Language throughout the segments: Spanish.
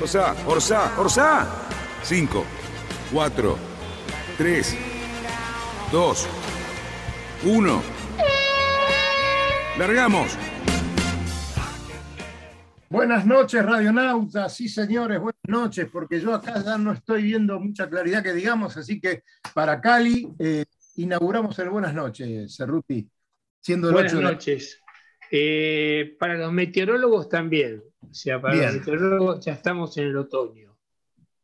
Orsa, Orsa, Orsa. Cinco, cuatro, tres, dos, uno. Largamos. Buenas noches, radionautas. Sí, señores, buenas noches, porque yo acá ya no estoy viendo mucha claridad que digamos, así que para Cali eh, inauguramos el buenas noches, Cerruti. Siendo el Buenas 8 de la- noches. Eh, para los meteorólogos también. O sea, para Bien. los meteorólogos ya estamos en el otoño.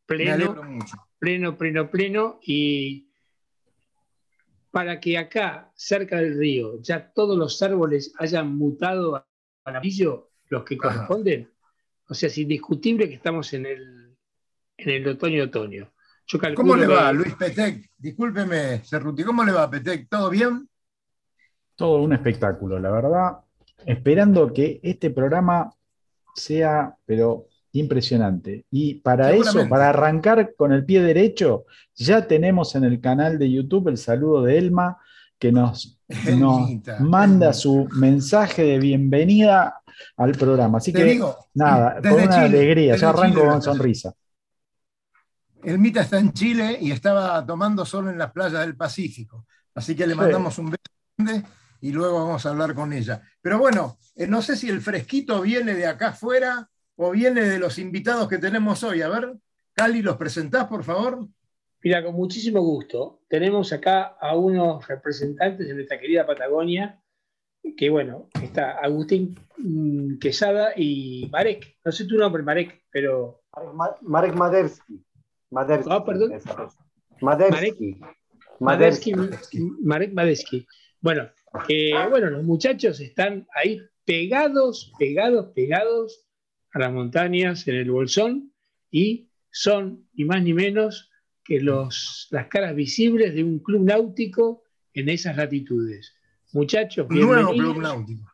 Me alegro Pleno, mucho. pleno, pleno, pleno. Y para que acá, cerca del río, ya todos los árboles hayan mutado a amarillo, los que Ajá. corresponden. O sea, es indiscutible que estamos en el, en el otoño-otoño. ¿Cómo le que- va, Luis Petec? Discúlpeme, Cerruti, ¿cómo le va, Petec? ¿Todo bien? Todo un espectáculo, la verdad. Esperando que este programa sea, pero impresionante. Y para eso, para arrancar con el pie derecho, ya tenemos en el canal de YouTube el saludo de Elma, que nos, manda su mensaje de bienvenida al programa. Así Te que, digo, nada, con una Chile, alegría, ya arranco Chile, con sonrisa. Elmita está en Chile y estaba tomando sol en las playas del Pacífico. Así que le Sí. mandamos un beso grande y luego vamos a hablar con ella. Pero bueno, eh, no sé si el fresquito viene de acá afuera o viene de los invitados que tenemos hoy. A ver, Cali, ¿los presentás, por favor? Mira, con muchísimo gusto. Tenemos acá a unos representantes de nuestra querida Patagonia, que bueno, está Agustín mm, Quesada y Marek. No sé tu nombre, Marek, pero Ma- Marek Madersky. Madersky. Ah, perdón. Madersky. Madersky. Marek Madesky. Bueno, eh, bueno, los muchachos están ahí pegados, pegados, pegados a las montañas en el Bolsón y son ni más ni menos que los, las caras visibles de un club náutico en esas latitudes. Muchachos, Un nuevo club náutico.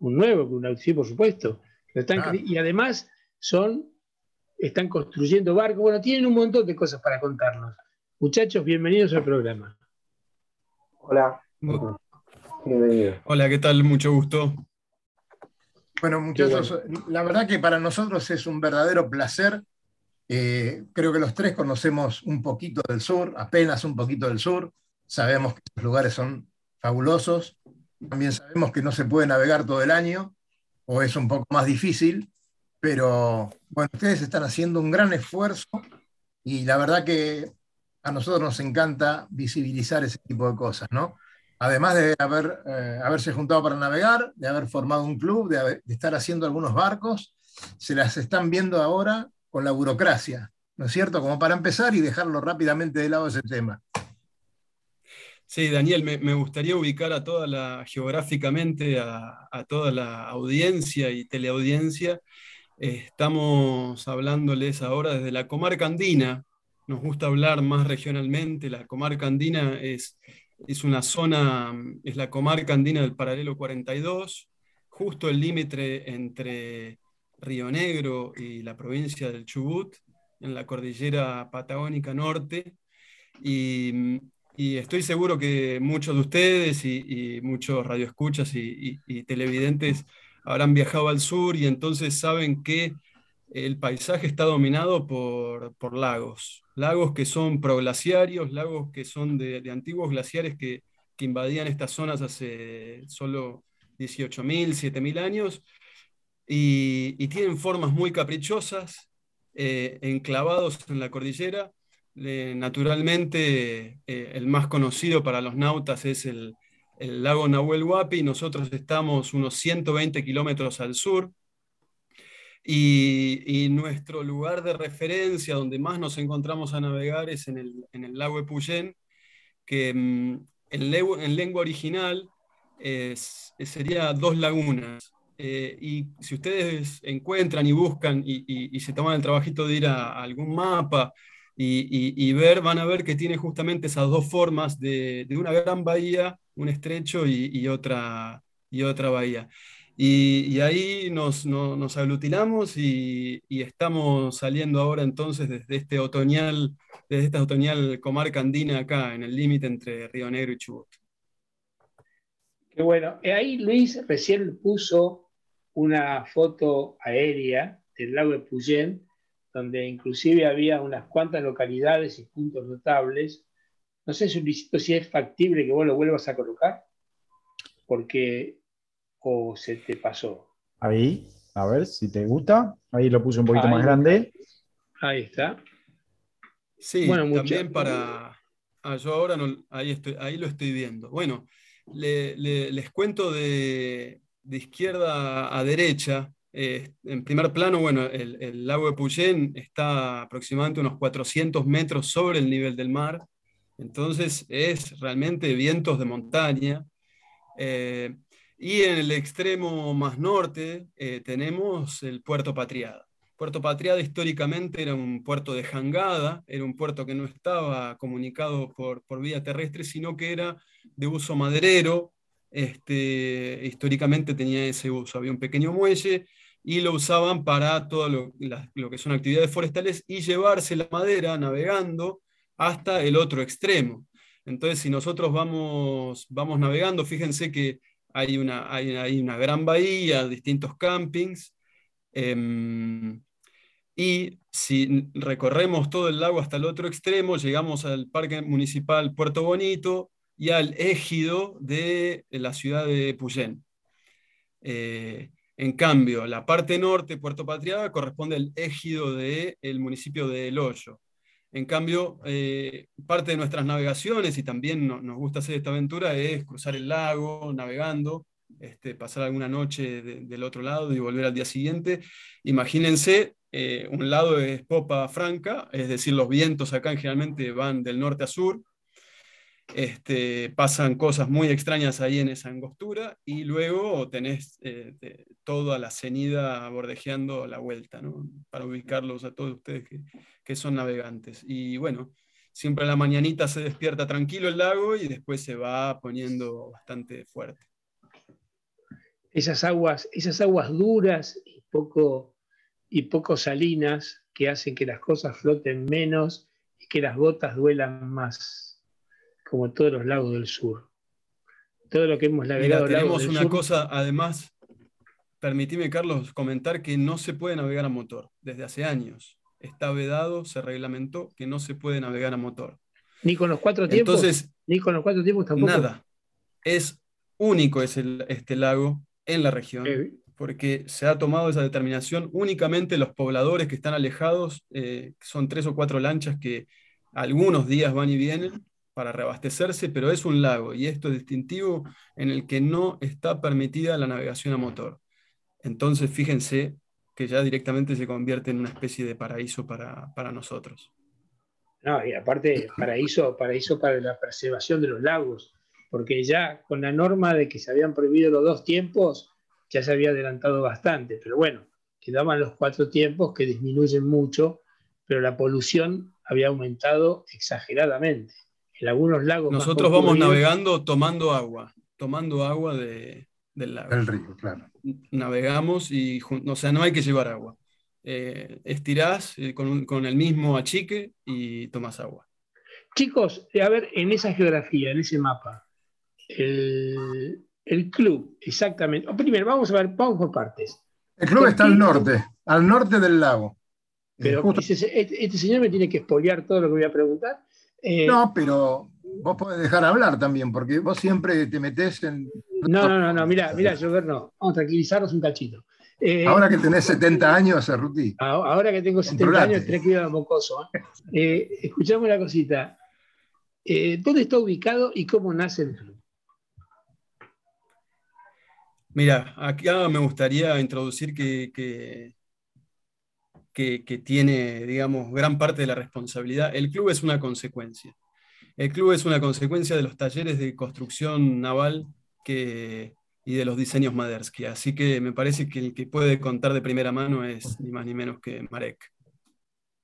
un nuevo club náutico, sí, por supuesto. Lo están Claro. cre- Y además son, están construyendo barcos. Bueno, tienen un montón de cosas para contarnos. Muchachos, bienvenidos al programa. Hola. Bienvenido. Hola, ¿qué tal? Mucho gusto. Bueno, muchachos, la verdad que para nosotros es un verdadero placer. Eh, creo que los tres conocemos un poquito del sur, apenas un poquito del sur. Sabemos que los lugares son fabulosos. También sabemos que no se puede navegar todo el año, o es un poco más difícil. Pero bueno, ustedes están haciendo un gran esfuerzo y la verdad que a nosotros nos encanta visibilizar ese tipo de cosas, ¿no? Además de haber, eh, haberse juntado para navegar, de haber formado un club, de, estar haciendo algunos barcos, se las están viendo ahora con la burocracia, ¿no es cierto? Como para empezar y dejarlo rápidamente de lado ese tema. Sí, Daniel, me, gustaría ubicar a toda la, geográficamente a, toda la audiencia y teleaudiencia. Estamos hablándoles ahora desde la comarca andina. Nos gusta hablar más regionalmente. La comarca andina es, es una zona, es la comarca andina del paralelo 42, justo el límite entre Río Negro y la provincia del Chubut, en la cordillera patagónica norte. Y, estoy seguro que muchos de ustedes y, muchos radioescuchas y, y televidentes habrán viajado al sur y entonces saben que el paisaje está dominado por, por lagos, lagos que son proglaciarios, lagos que son de, antiguos glaciares que, que, invadían estas zonas hace solo 18.000, 7.000 años y, y, tienen formas muy caprichosas, eh, enclavados en la cordillera. Eh, naturalmente, eh, el más conocido para los nautas es el, el lago Nahuel Huapi. Nosotros estamos unos 120 kilómetros al sur. Y, nuestro lugar de referencia, donde más nos encontramos a navegar, es en el, en el lago Epuyén, que mm, en, lengua, en lengua original es, sería dos lagunas. eh, y si ustedes encuentran y buscan y, se toman el trabajito de ir a, algún mapa y, ver, van a ver que tiene justamente esas dos formas de, una gran bahía, un estrecho y, otra, y otra bahía. Y, ahí nos, nos aglutinamos y, estamos saliendo ahora entonces desde este otoñal, desde esta otoñal comarca andina acá, en el límite entre Río Negro y Chubut. Qué bueno. Eh, ahí Luis recién puso una foto aérea del lago de Puyén, donde inclusive había unas cuantas localidades y puntos notables. No sé, si es factible que vos lo vuelvas a colocar, porque o se te pasó. Ahí, a ver si te gusta. Ahí lo puse un poquito más grande. Ahí está. Sí, bueno, también para... Ah, yo ahora no, ahí, estoy, ahí lo estoy viendo. Bueno, les cuento de, izquierda a derecha. Eh, en primer plano, bueno, el, lago de Puyén está aproximadamente unos 400 metros sobre el nivel del mar. Entonces es realmente vientos de montaña. Eh, y en el extremo más norte eh, tenemos el puerto Patriada. Puerto Patriada históricamente era un puerto de jangada, era un puerto que no estaba comunicado por, por vía terrestre, sino que era de uso maderero. Este, históricamente tenía ese uso. Había un pequeño muelle y lo usaban para todo lo, lo que son actividades forestales y llevarse la madera navegando hasta el otro extremo. Entonces, si nosotros vamos, vamos navegando, fíjense que hay una, hay, una gran bahía, distintos campings. Em, y si recorremos todo el lago hasta el otro extremo, llegamos al Parque Municipal Puerto Bonito y al égido de la ciudad de Puyén. Eh, en cambio, la parte norte, Puerto Patriada, corresponde al égido del municipio de El Hoyo. En cambio, eh, parte de nuestras navegaciones, y también nos gusta hacer esta aventura, es cruzar el lago navegando, este, pasar alguna noche del otro lado y volver al día siguiente. Imagínense, eh, un lado es popa franca, es decir, los vientos acá generalmente van del norte a sur, este, pasan cosas muy extrañas ahí en esa angostura y luego tenés eh, toda la cenida bordejeando la vuelta, para ubicarlos a todos ustedes que, son navegantes. Y bueno, siempre a la mañanita se despierta tranquilo el lago y después se va poniendo bastante fuerte. Esas aguas, esas aguas duras y poco, y poco salinas que hacen que las cosas floten menos y que las gotas duelan más como todos los lagos del sur. Todo lo que hemos navegado. tenemos una cosa, además, permitime, Carlos, comentar que no se puede navegar a motor desde hace años. Está vedado, se reglamentó que no se puede navegar a motor. Ni con los cuatro tiempos. Entonces, ni con los cuatro tiempos tampoco. Nada. Es único es este lago en la región. porque se ha tomado esa determinación únicamente los pobladores que están alejados, eh, son tres o cuatro lanchas que algunos días van y vienen, para reabastecerse, pero es un lago y esto es distintivo en el que no está permitida la navegación a motor. Entonces, fíjense que ya directamente se convierte en una especie de paraíso para, nosotros. No, y aparte, paraíso, paraíso para la preservación de los lagos, porque ya con la norma de que se habían prohibido los dos tiempos, ya se había adelantado bastante, pero bueno, quedaban los cuatro tiempos que disminuyen mucho, pero la polución había aumentado exageradamente en algunos lagos. Nosotros vamos navegando tomando agua, tomando agua de, del lago. El río, claro. Navegamos y, o sea, no hay que llevar agua. Eh, estirás eh, con, el mismo achique y tomas agua. Chicos, a ver, en esa geografía, en ese mapa, el, club, exactamente. primero, vamos a ver, vamos por partes. El club está al norte, al norte del lago. Pero este, este, señor me tiene que espolear todo lo que voy a preguntar. Eh, no, pero vos podés dejar hablar también, porque vos siempre te metés en. No, no, no, no, mira, mira, Jover, no. Vamos a tranquilizarnos un cachito. Eh, ahora que tenés 70 años, Cerruti. Ahora que tengo 70 años, tenés que ir a mocoso. ¿eh? escuchame una cosita. ¿Dónde está ubicado y cómo nace el club? Mira, acá me gustaría introducir que que, tiene, digamos, gran parte de la responsabilidad. El club es una consecuencia. El club es una consecuencia de los talleres de construcción naval que y de los diseños Madersky. Así que me parece que el que puede contar de primera mano es ni más ni menos que Marek.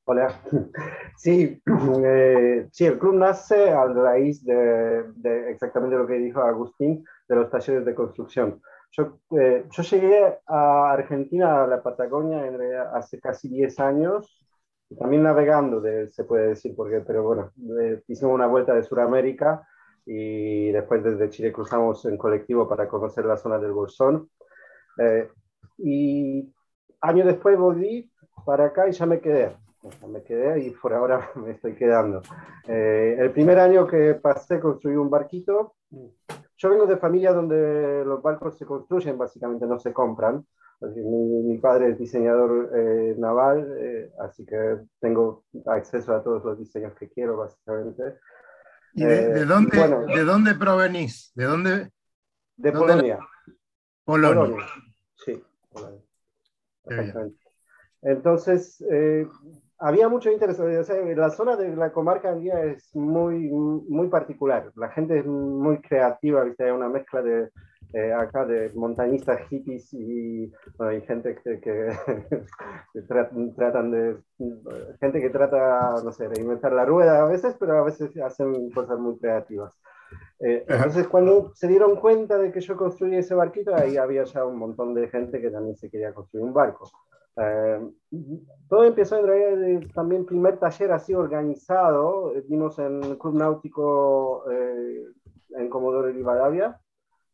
Hola. Sí, eh, sí, el club nace a raíz de, de, exactamente lo que dijo Agustín, de los talleres de construcción. Yo, eh, yo llegué a Argentina, a la Patagonia, hace casi 10 años, también navegando, de, se puede decir, porque, pero bueno, eh, hicimos una vuelta de Sudamérica y después desde Chile cruzamos en colectivo para conocer la zona del Bolsón. Eh, y años después volví para acá y ya me quedé. Me quedé y por ahora me estoy quedando. Eh, el primer año que pasé construí un barquito. Yo vengo de familia donde los barcos se construyen, básicamente no se compran. Mi, mi padre es diseñador eh, naval, eh, así que tengo acceso a todos los diseños que quiero, básicamente. ¿Y de, de dónde, bueno, de dónde provenís? ¿De dónde? De dónde Polonia. Polonia. Polonia. Sí, Polonia. Exactamente. Entonces, eh, había mucho interés. O sea, la zona de la comarca es muy, muy particular. La gente es muy creativa, ¿viste? hay una mezcla de, eh, acá de montañistas hippies y bueno, hay gente que, que, que tratan, de gente que trata no sé de inventar la rueda a veces pero a veces hacen cosas muy creativas eh, entonces cuando se dieron cuenta de que yo construí ese barquito ahí había ya un montón de gente que también se quería construir un barco. Eh, todo empezó en realidad de, también primer taller así organizado. Vimos en el Club Náutico eh, en Comodoro Rivadavia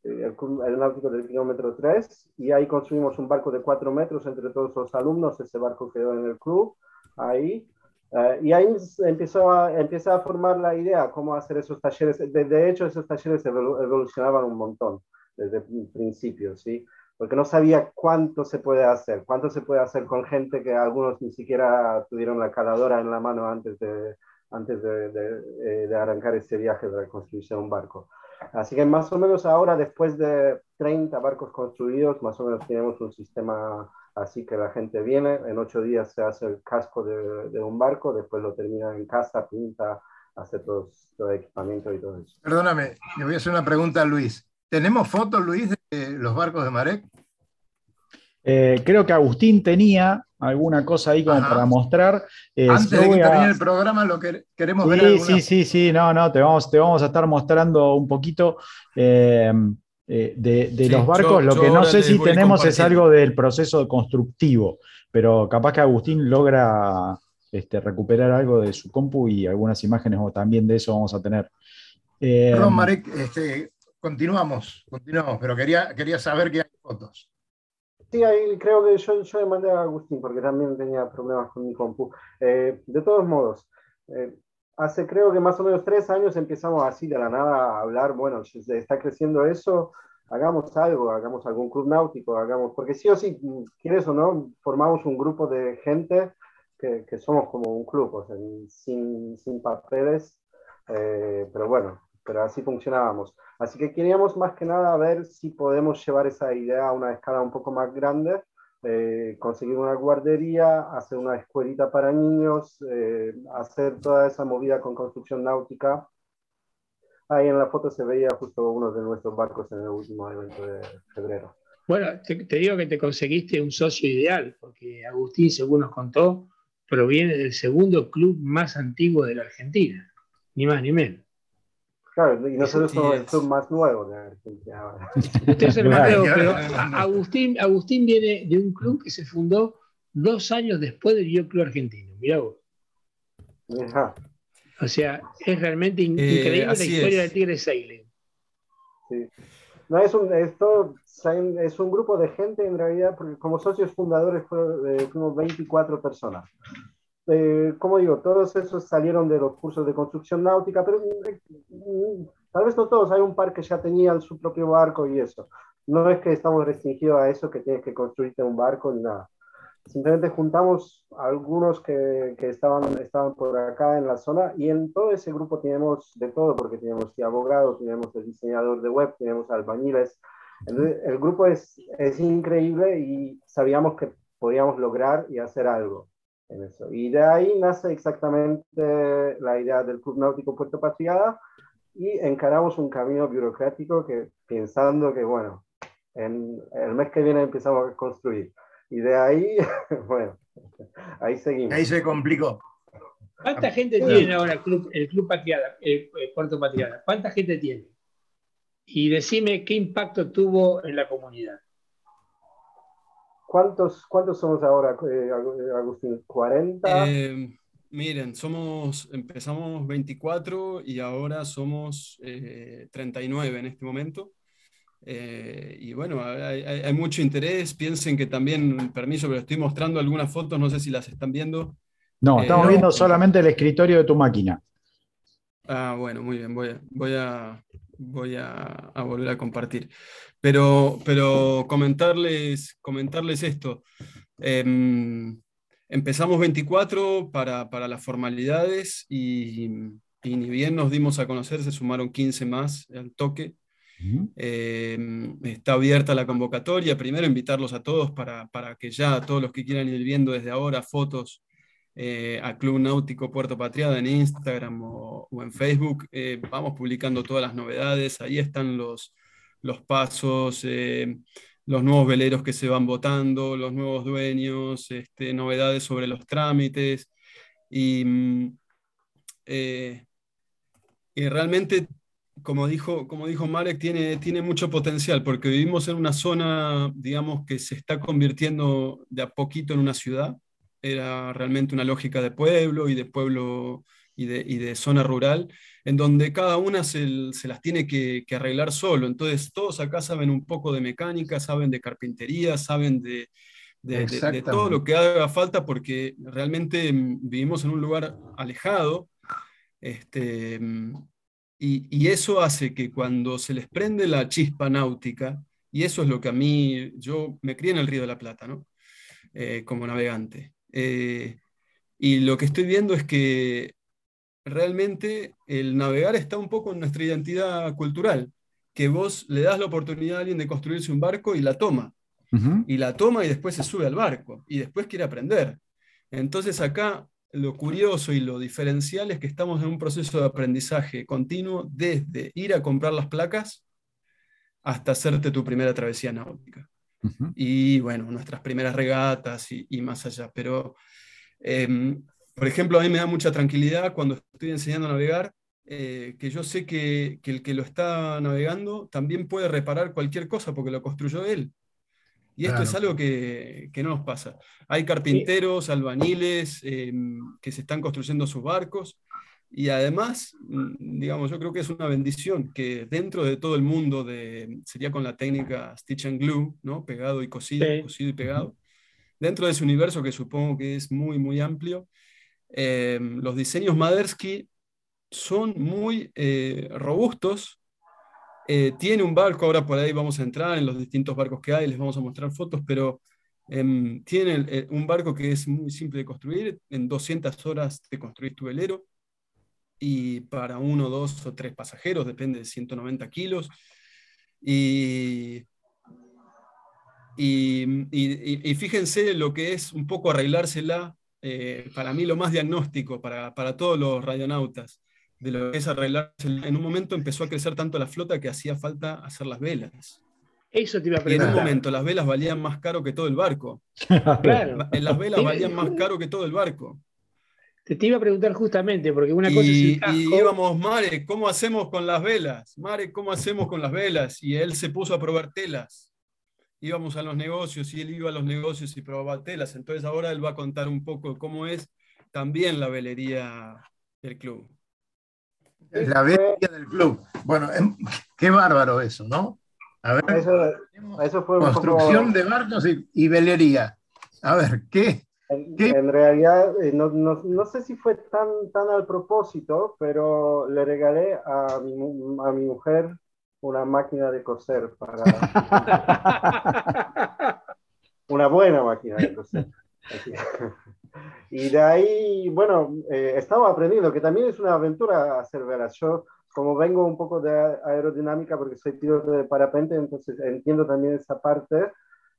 el, el, náutico del kilómetro 3, y ahí construimos un barco de 4 metros entre todos los alumnos, ese barco quedó en el club, ahí, uh, y ahí empezó a, empieza a formar la idea cómo hacer esos talleres, de, de hecho esos talleres evolucionaban un montón desde el principio, ¿sí? porque no sabía cuánto se puede hacer, cuánto se puede hacer con gente que algunos ni siquiera tuvieron la caladora en la mano antes de, antes de, de, de arrancar ese viaje de de un barco. Así que más o menos ahora, después de 30 barcos construidos, más o menos tenemos un sistema así que la gente viene, en ocho días se hace el casco de, de un barco, después lo termina en casa, pinta, hace todo, todo el equipamiento y todo eso. Perdóname, le voy a hacer una pregunta a Luis. ¿Tenemos fotos, Luis, de los barcos de Marek? Eh, creo que Agustín tenía alguna cosa ahí como Ajá. para mostrar. Eh, Antes de que a... termine el programa, lo que queremos sí, ver. Alguna... Sí, sí, sí, no, no, te vamos, te vamos a estar mostrando un poquito eh, de, de sí, los barcos. Yo, lo que no sé si tenemos es algo del proceso constructivo, pero capaz que Agustín logra este, recuperar algo de su compu y algunas imágenes o también de eso vamos a tener. Perdón, Marek, este, continuamos, continuamos, pero quería, quería saber que hay fotos. Sí, ahí creo que yo, yo le mandé a Agustín porque también tenía problemas con mi compu. Eh, de todos modos, eh, hace creo que más o menos tres años empezamos así de la nada a hablar, bueno, está creciendo eso, hagamos algo, hagamos algún club náutico, hagamos, porque sí o sí, quieres o no, formamos un grupo de gente que, que somos como un club, o sea, sin, sin papeles, eh, pero bueno, pero así funcionábamos. Así que queríamos más que nada ver si podemos llevar esa idea a una escala un poco más grande, eh, conseguir una guardería, hacer una escuelita para niños, eh, hacer toda esa movida con construcción náutica. Ahí en la foto se veía justo uno de nuestros barcos en el último evento de febrero. Bueno, te, te digo que te conseguiste un socio ideal, porque Agustín, según nos contó, proviene del segundo club más antiguo de la Argentina, ni más ni menos. Claro, y nosotros somos el club más nuevo de Argentina ahora. Usted es el más nuevo, pero Agustín, Agustín viene de un club que se fundó dos años después del Yo Club Argentino. Mirá vos. Ajá. O sea, es realmente in eh, increíble la historia es. del Tigre Sailing. Sí. No, es un, es, todo, es un grupo de gente en realidad, porque como socios fundadores fueron, fuimos 24 personas eh, como digo, todos esos salieron de los cursos de construcción náutica, pero eh, tal vez no todos, hay un par que ya tenían su propio barco y eso. No es que estamos restringidos a eso, que tienes que construirte un barco ni nada. Simplemente juntamos algunos que, que estaban, estaban por acá en la zona y en todo ese grupo tenemos de todo, porque tenemos abogados, tenemos el diseñador de web, tenemos albañiles. Entonces, el grupo es, es increíble y sabíamos que podíamos lograr y hacer algo en eso. Y de ahí nace exactamente la idea del Club Náutico Puerto Patriada y encaramos un camino burocrático que pensando que, bueno, En, el mes que viene empezamos a construir. Y de ahí, bueno, ahí seguimos. Ahí se complicó. ¿Cuánta gente tiene ahora el Club, el club Patriada, el, Puerto Patriada? ¿Cuánta gente tiene? Y decime qué impacto tuvo en la comunidad. ¿Cuántos, cuántos somos ahora, eh, Agustín? ¿40? Eh, miren, somos, empezamos 24 y ahora somos 39 eh, en este momento. y bueno, hay, mucho interés. Piensen que también, permiso, pero estoy mostrando algunas fotos, no sé si las están viendo. No, estamos viendo solamente el escritorio de tu máquina. Ah, bueno, muy bien, voy a, voy a, voy a, volver a compartir. Pero, pero comentarles, comentarles esto. Em, empezamos 24 para, las formalidades y, ni bien nos dimos a conocer, se sumaron 15 más al toque. Em, está abierta la convocatoria. Primero invitarlos a todos para, para que ya todos los que quieran ir viendo desde ahora fotos eh, a Club Náutico Puerto Patriada en Instagram o, en Facebook. Eh, vamos publicando todas las novedades, ahí están los, los pasos, eh, los nuevos veleros que se van votando, los nuevos dueños, este, novedades sobre los trámites. Y, mm, y realmente, como dijo, como dijo Marek, tiene, tiene mucho potencial porque vivimos en una zona, digamos, que se está convirtiendo de a poquito en una ciudad era realmente una lógica de pueblo y de pueblo y de, zona rural, en donde cada una se, las tiene que, arreglar solo. Entonces, todos acá saben un poco de mecánica, saben de carpintería, saben de, todo lo que haga falta, porque realmente mm, vivimos en un lugar alejado. Este, mm, y, eso hace que cuando se les prende la chispa náutica, y eso es lo que a mí, yo me crié en el Río de la Plata, ¿no? Eh, como navegante. Eh, y lo que estoy viendo es que realmente el navegar está un poco en nuestra identidad cultural, que vos le das la oportunidad a alguien de construirse un barco y la toma. Y la toma y después se sube al barco y después quiere aprender. Entonces acá lo curioso y lo diferencial es que estamos en un proceso de aprendizaje continuo desde ir a comprar las placas hasta hacerte tu primera travesía náutica y bueno, nuestras primeras regatas y, más allá. Pero, em, por ejemplo, a mí me da mucha tranquilidad cuando estoy enseñando a navegar, eh, que yo sé que, que, el que lo está navegando también puede reparar cualquier cosa porque lo construyó él. Y esto es algo que, que, no nos pasa. Hay carpinteros, albañiles em, que se están construyendo sus barcos y además, mm, digamos, yo creo que es una bendición que dentro de todo el mundo de, sería con la técnica stitch and glue, ¿no? Pegado y cosido, cosido y pegado. Dentro de ese universo que supongo que es muy, muy amplio, eh, los diseños Madersky son muy eh, robustos. Eh, tiene un barco, ahora por ahí vamos a entrar en los distintos barcos que hay, les vamos a mostrar fotos, pero em, tiene un barco que es muy simple de construir, en 200 horas te construís tu velero y para uno, dos o tres pasajeros, depende de 190 kilos. Y, y, fíjense lo que es un poco arreglársela, eh, para mí lo más diagnóstico para, para, todos los radionautas, de lo que es arreglársela. En un momento empezó a crecer tanto la flota que hacía falta hacer las velas. Eso te iba a Y en un momento las velas valían más caro que todo el barco. claro. Las velas valían más caro que todo el barco. Te, iba a preguntar justamente, porque una cosa y, es Y íbamos, Mare, ¿cómo hacemos con las velas? Mare, ¿cómo hacemos con las velas? Y él se puso a probar telas. Íbamos a los negocios y él iba a los negocios y probaba telas. Entonces ahora él va a contar un poco cómo es también la velería del club. La velería del club. Bueno, em, qué bárbaro eso, ¿no? A ver, eso, fue construcción de barcos y, y velería. A ver, ¿qué? En, realidad, eh, no, no, no, sé si fue tan, tan al propósito, pero le regalé a mi, a mi mujer una máquina de coser para... una buena máquina de coser. y de ahí, bueno, eh, estaba aprendiendo, que también es una aventura hacer velas. Yo, como vengo un poco de aerodinámica porque soy piloto de parapente, entonces entiendo también esa parte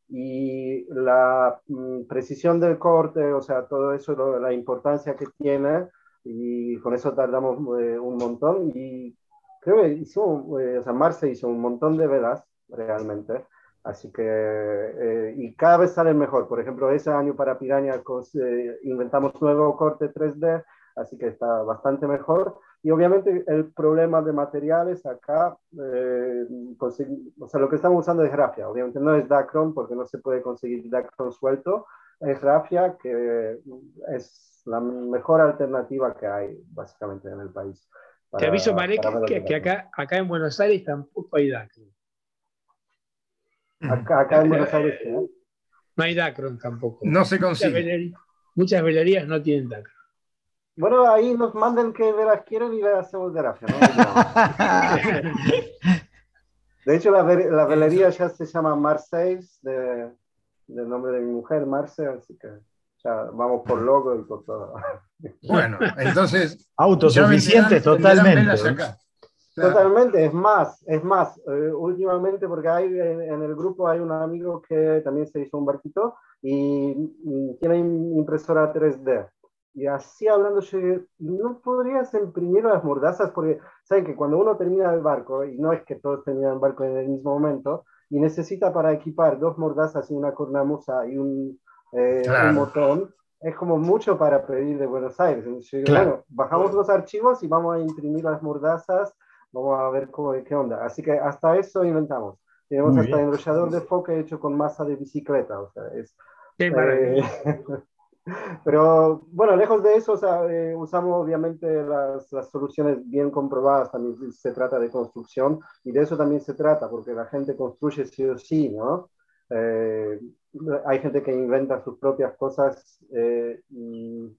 y la mm, precisión del corte, o sea, todo eso, la importancia que tiene, y con eso tardamos eh, un montón. Y creo que hicimos, eh, o sea, Marce hizo un montón de velas, realmente. Así que, eh, y cada vez salen mejor. Por ejemplo, ese año para Piraña eh, inventamos nuevo corte 3D, así que está bastante mejor. Y obviamente el problema de materiales acá, eh, o sea, lo que estamos usando es grafia. Obviamente no es Dacron porque no se puede conseguir Dacron suelto. Es grafia que es la mejor alternativa que hay básicamente en el país. Te aviso, Marek, que, que acá, acá en Buenos Aires tampoco hay Dacron. Acá, en Buenos Aires, ¿eh? No hay Dacron tampoco. No se consigue. Muchas velerías, no tienen Dacron. Bueno, ahí nos manden qué velas quieren y le hacemos grafia. ¿no? de hecho, la, velería ya se llama Marseille, de, del nombre de mi mujer, Marce, así que ya vamos por logo y por todo. Bueno, entonces. Autosuficiente totalmente. Totalmente, es más, es más, eh, últimamente porque hay en, el grupo hay un amigo que también se hizo un barquito y, y tiene impresora 3D. Y así hablando, yo no podrías imprimir las mordazas porque saben que cuando uno termina el barco, y no es que todos terminan el barco en el mismo momento, y necesita para equipar dos mordazas y una cornamusa y un, eh, un botón, es como mucho para pedir de Buenos Aires. bueno, bajamos los archivos y vamos a imprimir las mordazas, vamos a ver cómo, qué onda. Así que hasta eso inventamos. Tenemos hasta enrollador de foca hecho con masa de bicicleta. O sea, es, Qué eh, Pero bueno, lejos de eso, eh, usamos obviamente las, las, soluciones bien comprobadas, también se trata de construcción y de eso también se trata, porque la gente construye sí o sí, ¿no? Eh, hay gente que inventa sus propias cosas eh, y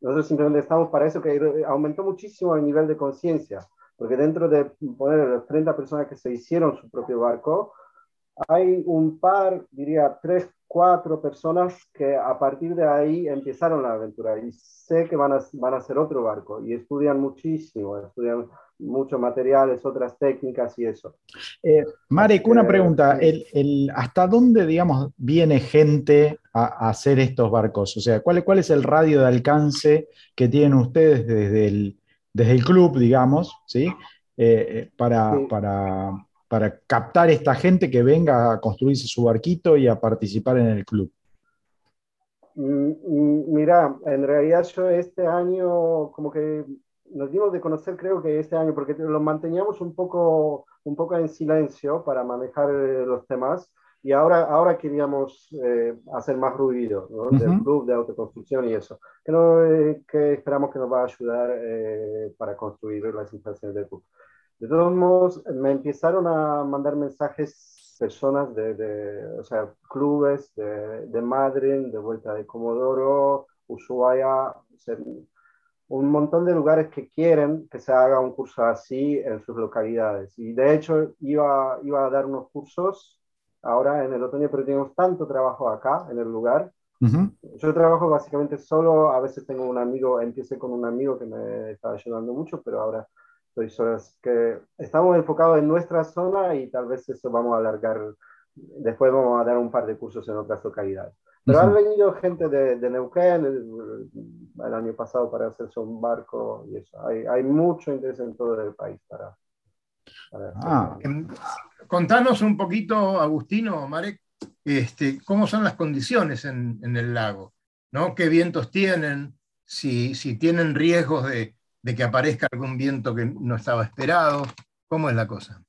nosotros simplemente estamos para eso, que aumentó muchísimo el nivel de conciencia, porque dentro de poner las 30 personas que se hicieron su propio barco, hay un par, diría tres, cuatro personas que a partir de ahí empezaron la aventura y sé que van a, van a hacer otro barco y estudian muchísimo, estudian muchos materiales, otras técnicas y eso. Eh, Marek, una pregunta, el, el, ¿hasta dónde, digamos, viene gente a, hacer estos barcos? O sea, ¿cuál, ¿cuál es el radio de alcance que tienen ustedes desde el, desde el club, digamos, ¿sí? Eh, eh, para, para para captar esta gente que venga a construirse su barquito y a participar en el club? Mm, mm, mira, en realidad yo este año como que nos dimos de conocer creo que este año porque lo manteníamos un poco, un poco en silencio para manejar eh, los temas y ahora, ahora queríamos eh, hacer más ruido del club de autoconstrucción y eso, que, eh, que esperamos que nos va a ayudar para construir las instalaciones del club. De todos modos, me empezaron a mandar mensajes personas de, de o sea, clubes de, de, Madrid, de Vuelta de Comodoro, Ushuaia, un montón de lugares que quieren que se haga un curso así en sus localidades. Y de hecho iba, iba a dar unos cursos ahora en el otoño, pero tenemos tanto trabajo acá en el lugar. Yo trabajo básicamente solo, a veces tengo un amigo, empecé con un amigo que me estaba ayudando mucho, pero ahora que estamos enfocados en nuestra zona y tal vez eso vamos a alargar. Después vamos a dar un par de cursos en otras localidades. Pero han venido gente de, de Neuquén el, año pasado para hacerse un barco y eso. Hay, hay mucho interés en todo el país para. ah. Contanos un poquito, Agustino, Marek, este, cómo son las condiciones en, en el lago, ¿no? ¿Qué vientos tienen? Si, si tienen riesgos de, de que aparezca algún viento que no estaba esperado? ¿Cómo es la cosa?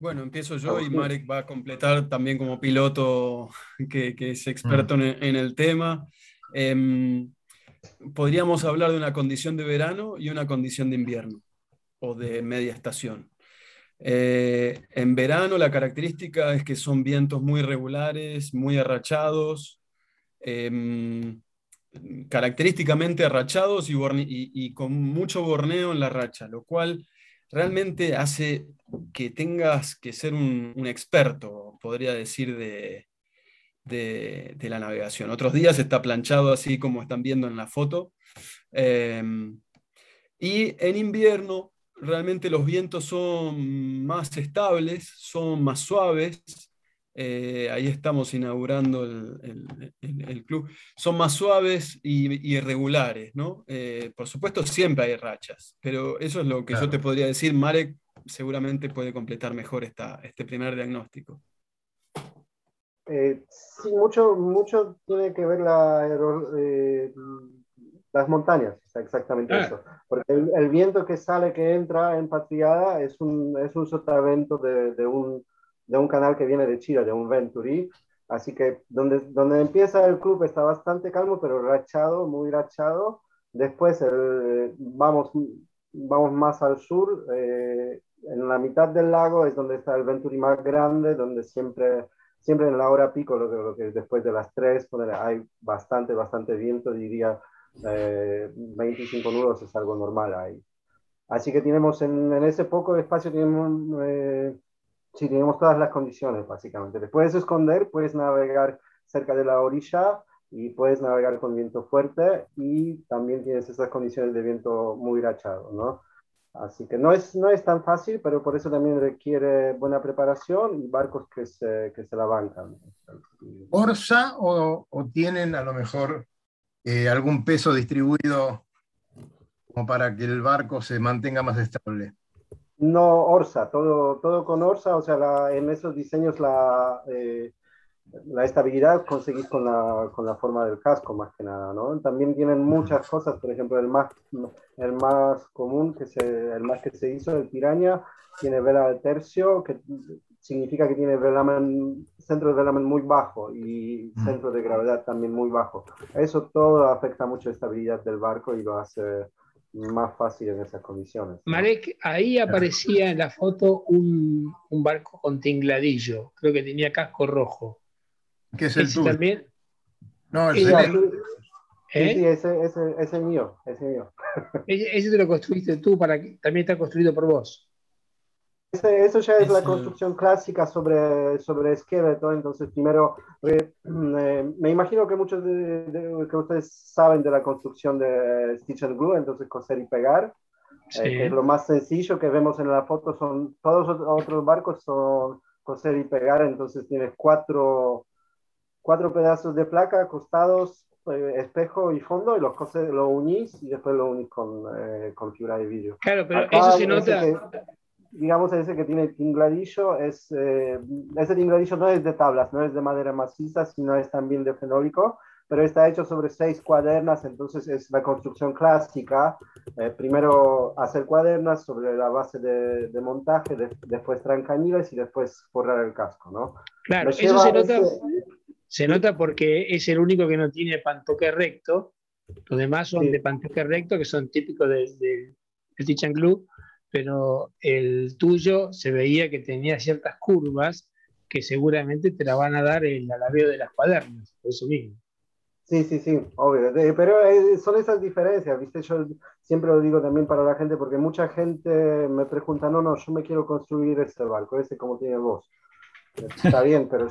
Bueno, empiezo yo y Marek va a completar también como piloto que, es experto mm. en, el tema. Em, podríamos hablar de una condición de verano y una condición de invierno o de media estación. Eh, en verano la característica es que son vientos muy regulares, muy arrachados, em, característicamente arrachados y, con mucho borneo en la racha, lo cual realmente hace que tengas que ser un, experto, podría decir, de, la navegación. Otros días está planchado así como están viendo en la foto. Em, y en invierno realmente los vientos son más estables, son más suaves, eh, ahí estamos inaugurando el, club, son más suaves y irregulares, ¿no? Eh, por supuesto, siempre hay rachas, pero eso es lo que yo te podría decir, Marek, seguramente puede completar mejor esta, este primer diagnóstico. Eh, sí, mucho, mucho tiene que ver la, eh, las montañas, exactamente ah. eso. Porque el, viento que sale, que entra en Patriada, es un, es un sotavento de, de, un, de un canal que viene de Chile, de un Venturi. Así que donde, donde empieza el club está bastante calmo, pero rachado, muy rachado. Después vamos, vamos más al sur. Eh, en la mitad del lago es donde está el Venturi más grande, donde siempre, siempre en la hora pico, lo que, después de las 3, hay bastante, bastante viento, diría 25 eh, nudos es algo normal ahí. Así que tenemos en, en ese poco espacio, tenemos, eh, sí, tenemos todas las condiciones básicamente. Te puedes esconder, puedes navegar cerca de la orilla y puedes navegar con viento fuerte y también tienes esas condiciones de viento muy rachado, ¿no? Así que no es, no es tan fácil, pero por eso también requiere buena preparación y barcos que se, que se la bancan. ¿Orsa o, o tienen a lo mejor eh, algún peso distribuido como para que el barco se mantenga más estable? No, Orsa, todo, todo con Orsa, o sea, en esos diseños la, eh, la estabilidad conseguís con la, con la, forma del casco más que nada, ¿no? También tienen muchas cosas, por ejemplo, el más, el más común, que se, el más que se hizo, el Piraña, tiene vela de tercio, que significa que tiene velamen, centro de velamen muy bajo y centro de gravedad también muy bajo. Eso todo afecta mucho la estabilidad del barco y lo hace más fácil en esas condiciones. Marek, ahí aparecía en la foto un, un barco con tingladillo, creo que tenía casco rojo. ¿Qué es el también? No, el sí, ¿Eh? sí, ese, ese, ese, es mío, ese mío. Ese te lo construiste tú, para que, también está construido por vos eso ya es la construcción clásica sobre, sobre esqueleto, entonces primero, eh, me imagino que muchos de, que ustedes saben de la construcción de Stitch and Glue, entonces coser y pegar, eh, que es lo más sencillo que vemos en la foto, son todos los otros barcos son coser y pegar, entonces tienes cuatro, cuatro pedazos de placa acostados, eh, espejo y fondo, y los coses, lo unís y después lo unís con, con fibra de vidrio. Claro, pero eso se nota digamos, ese que tiene tingladillo, es, eh, ese tingladillo no es de tablas, no es de madera maciza, sino es también de fenólico, pero está hecho sobre seis cuadernas, entonces es la construcción clásica. Eh, primero hacer cuadernas sobre la base de, de montaje, después trancañiles y después forrar el casco, ¿no? Claro, eso se nota, se nota porque es el único que no tiene pantoque recto, los demás son de pantoque recto, que son típicos del de, de Glue, pero el tuyo se veía que tenía ciertas curvas que seguramente te la van a dar el alaveo de las cuadernas, por eso mismo. Sí, sí, sí, obvio. Pero eh, son esas diferencias, ¿viste? Yo siempre lo digo también para la gente, porque mucha gente me pregunta, no, no, yo me quiero construir este barco, ese como tiene vos. Está bien, pero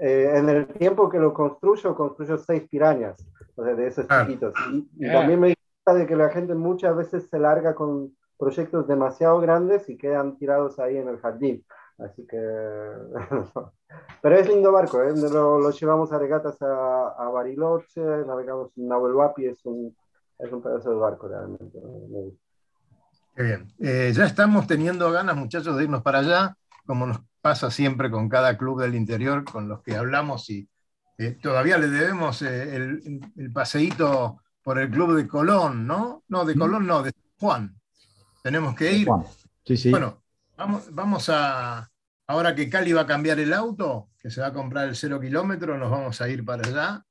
eh, en el tiempo que lo construyo, construyo seis pirañas, o sea, de esos chiquitos. Y, y, también me gusta de que la gente muchas veces se larga con, proyectos demasiado grandes y quedan tirados ahí en el jardín. Así que, pero es lindo barco, ¿eh? lo, llevamos a regatas a, a, Bariloche, navegamos en Nahuelhuapi, es un, es un pedazo de barco realmente. Qué bien. Eh, ya estamos teniendo ganas, muchachos, de irnos para allá, como nos pasa siempre con cada club del interior con los que hablamos y eh, todavía le debemos el, el, paseíto por el club de Colón, ¿no? No, de Colón, no, de Juan. Tenemos que ir. Bueno, vamos, vamos a. Ahora que Cali va a cambiar el auto, que se va a comprar el cero kilómetro, nos vamos a ir para allá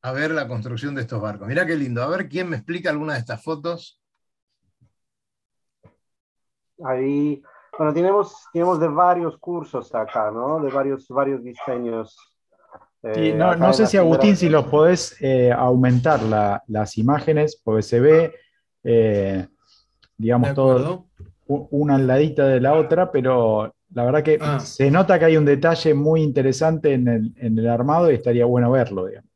a ver la construcción de estos barcos. Mirá qué lindo. A ver quién me explica alguna de estas fotos. Ahí, bueno, tenemos, tenemos de varios cursos acá, ¿no? De varios, varios diseños. Eh, no, sé si Agustín, si los podés eh, aumentar las imágenes, porque se ve eh, digamos, todo una al ladito de la otra, pero la verdad que ah. se nota que hay un detalle muy interesante en el, armado y estaría bueno verlo, digamos.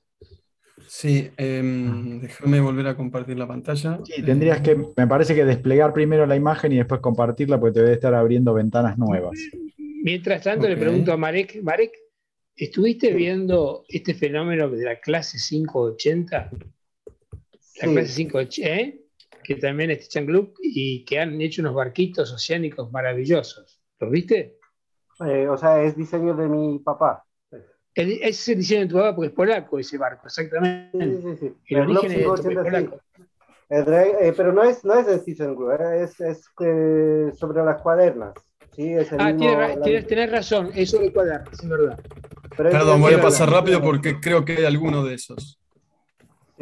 Sí, em, déjame volver a compartir la pantalla. Sí, tendrías que, me parece que desplegar primero la imagen y después compartirla porque te debe estar abriendo ventanas nuevas. Mientras tanto, le pregunto a Marek, Marek, ¿estuviste viendo este fenómeno de la clase 580? La clase 580, ¿eh? Que también es Tichan Club y que han hecho unos barquitos oceánicos maravillosos. ¿Los viste? Eh, o sea, es diseño de mi papá. ese es el diseño de tu papá porque es polaco ese barco, exactamente. Sí, sí, sí. El, el origen es, polaco. Eh, pero no es, no es de Stephen eh, es, es sobre las cuadernas. Sí, es el ah, tienes, tienes, razón, es sobre cuadernas, es verdad. Perdón, voy a pasar rápido porque creo que hay alguno de esos.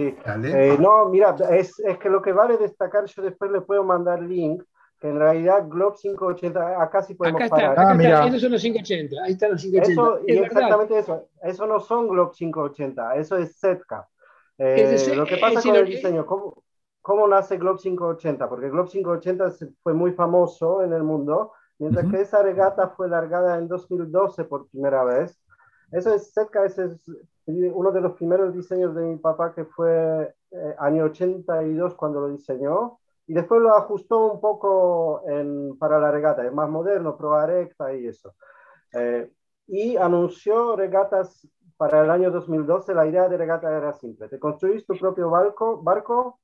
Sí. Eh, no, mira, es, es, que lo que vale destacar, yo después le puedo mandar link, que en realidad Globe 580, acá sí podemos acá está, parar. Acá ah, mira. esos son los 580, ahí están los 580. Eso, y exactamente eso, eso no son Globe 580, eso es Setka. Eh, lo que pasa con el diseño, ¿cómo, ¿cómo nace Globe 580? Porque Globe 580 fue muy famoso en el mundo, mientras que esa regata fue largada en 2012 por primera vez. Eso es Setka, ese es uno de los primeros diseños de mi papá que fue eh, año 82 cuando lo diseñó y después lo ajustó un poco en, para la regata, es más moderno, proa y eso. Eh, y anunció regatas para el año 2012. La idea de regata era simple, te construís tu propio barco, barco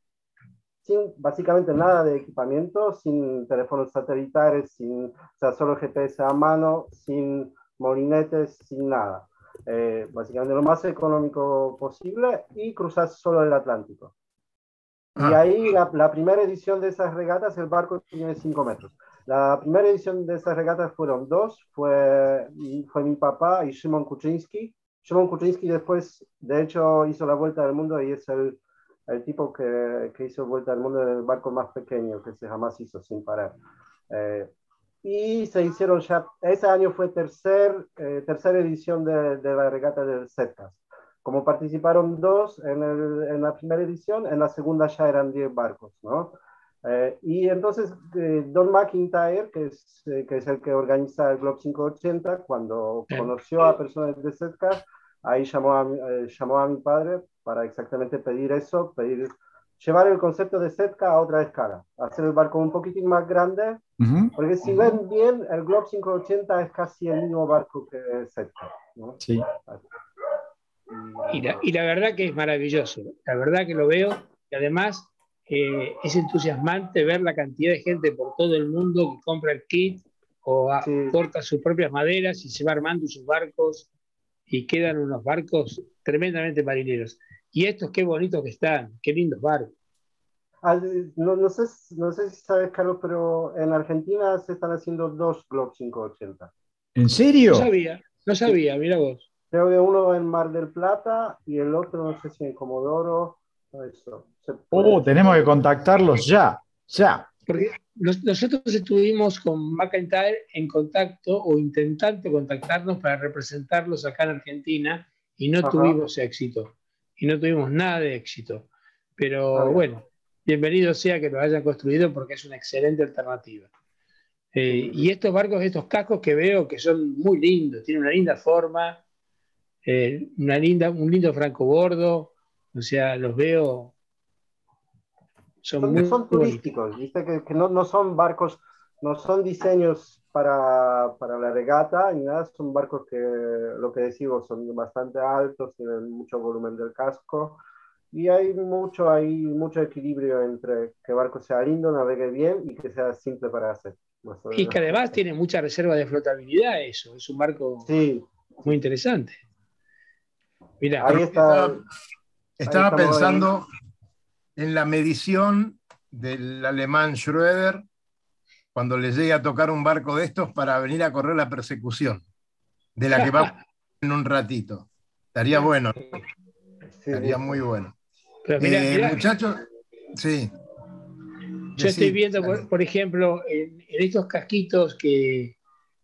sin básicamente nada de equipamiento, sin teléfonos satelitares, sin, o sea, solo GPS a mano, sin molinetes, sin nada. Eh, básicamente lo más económico posible y cruzas solo el Atlántico. Y ah. ahí la, la, primera edición de esas regatas, el barco tiene 5 metros. La primera edición de esas regatas fueron dos, fue, fue mi papá y Szymon Kuczynski. Szymon Kuczynski después, de hecho, hizo la vuelta del mundo y es el, el tipo que, que hizo vuelta al mundo en el barco más pequeño que se jamás hizo sin parar. Eh, y se hicieron ya, ese año fue tercer, eh, tercera edición de, de, la regata del CETCAS. Como participaron dos en, el, en, la primera edición, en la segunda ya eran 10 barcos, ¿no? Eh, y entonces eh, Don McIntyre, que es, que es el que organiza el Globe 580, cuando conoció a personas de CETCAS, ahí llamó a, llamó a mi padre para exactamente pedir eso, pedir llevar el concepto de Setka a otra escala, hacer el barco un poquitín más grande, porque si ven bien, el Globe 580 es casi el mismo barco que Setka. ¿no? Sí. Y la, y la, verdad que es maravilloso, la verdad que lo veo, y además eh, es entusiasmante ver la cantidad de gente por todo el mundo que compra el kit o corta sus propias maderas y se va armando sus barcos y quedan unos barcos tremendamente marineros. Y estos qué bonitos que están, qué lindos barcos. No, no, sé, no sé si sabes, Carlos, pero en Argentina se están haciendo dos Globe 580. ¿En serio? No sabía, no sabía, mira vos. Creo que uno en Mar del Plata y el otro no sé si en Comodoro. Eso. Oh, tenemos que contactarlos ya, ya. Porque nosotros estuvimos con McIntyre en contacto o intentando contactarnos para representarlos acá en Argentina y no tuvimos éxito y no tuvimos nada de éxito. Pero bueno, bienvenido sea que lo hayan construido porque es una excelente alternativa. Eh, y estos barcos, estos cascos que veo que son muy lindos, tienen una linda forma, eh, una linda, un lindo francobordo, o sea, los veo. Son, muy, son turísticos, ¿viste? Que, no, no, son barcos, no son diseños para, para, la regata ni nada, son barcos que lo que decimos son bastante altos, tienen mucho volumen del casco y hay mucho, hay mucho equilibrio entre que el barco sea lindo, navegue bien y que sea simple para hacer. Y que además tiene mucha reserva de flotabilidad, eso, es un barco sí. muy interesante. Mira, ahí está. Estaba, pensando en la medición del alemán Schröder cuando le llegue a tocar un barco de estos para venir a correr la persecución, de la que va en un ratito. Estaría bueno. Estaría muy bueno. Eh, muchachos, sí. Yo estoy viendo, por, ejemplo, en, estos casquitos que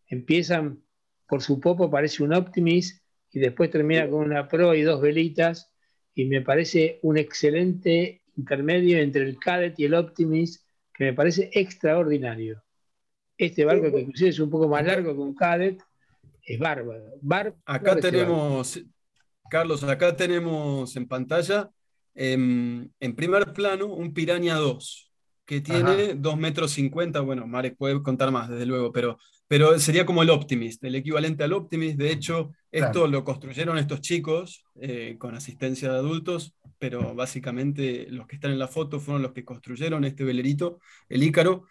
empiezan por su popo, parece un Optimis y después termina con una Pro y dos velitas, y me parece un excelente intermedio entre el Cadet y el Optimis que me parece extraordinario. Este barco, que inclusive es un poco más largo que un Cadet, es bárbaro. acá tenemos, Carlos, acá tenemos en pantalla, em, en, primer plano, un Piranha 2, que tiene 2 metros 50, bueno, Marek puede contar más, desde luego, pero, pero sería como el Optimist, el equivalente al Optimist. De hecho, esto lo construyeron estos chicos eh, con asistencia de adultos, pero básicamente los que están en la foto fueron los que construyeron este velerito, el Ícaro,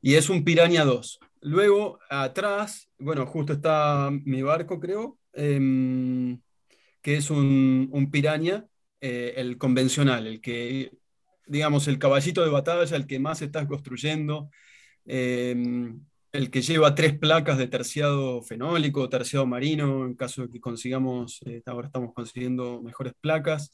y es un Piranha 2. Luego, atrás, bueno, justo está mi barco, creo, em, que es un, un Piranha, eh, el convencional, el que, digamos, el caballito de batalla, el que más estás construyendo, em, el que lleva tres placas de terciado fenólico, terciado marino, en caso de que consigamos, eh, ahora estamos consiguiendo mejores placas.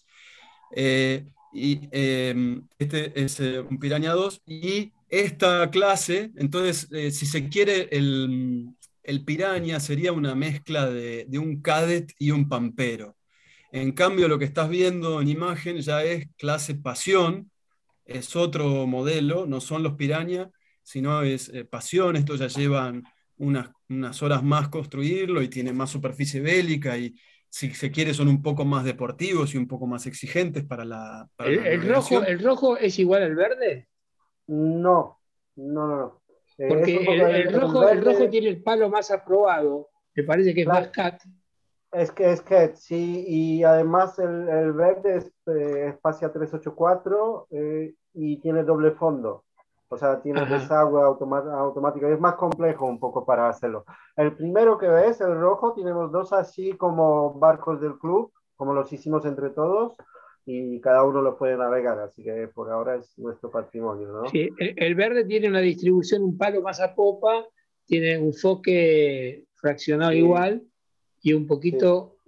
Eh, y em, este es un Piranha 2 y esta clase, entonces, si se quiere, el, el Piranha sería una mezcla de, un cadet y un pampero. En cambio, lo que estás viendo en imagen ya es clase pasión, es otro modelo, no son los piraña, sino es eh, pasión. Esto ya llevan unas, unas, horas más construirlo y tiene más superficie bélica y si se quiere son un poco más deportivos y un poco más exigentes para la... ¿El, rojo, ¿El rojo es igual al verde? No, no, no. Eh, Porque el, rojo, el rojo tiene el palo más aprobado, me parece que es más cat. Es que es que sí, y además el, el verde es eh, Espacia 384 eh, y tiene doble fondo. O sea, tiene desagüe automático. Es más complejo un poco para hacerlo. El primero que ves, el rojo, tenemos dos así como barcos del club, como los hicimos entre todos, y cada uno lo puede navegar. Así que por ahora es nuestro patrimonio. ¿no? Sí, el, el verde tiene una distribución, un palo más a popa, tiene un foque fraccionado Sí. igual y un poquito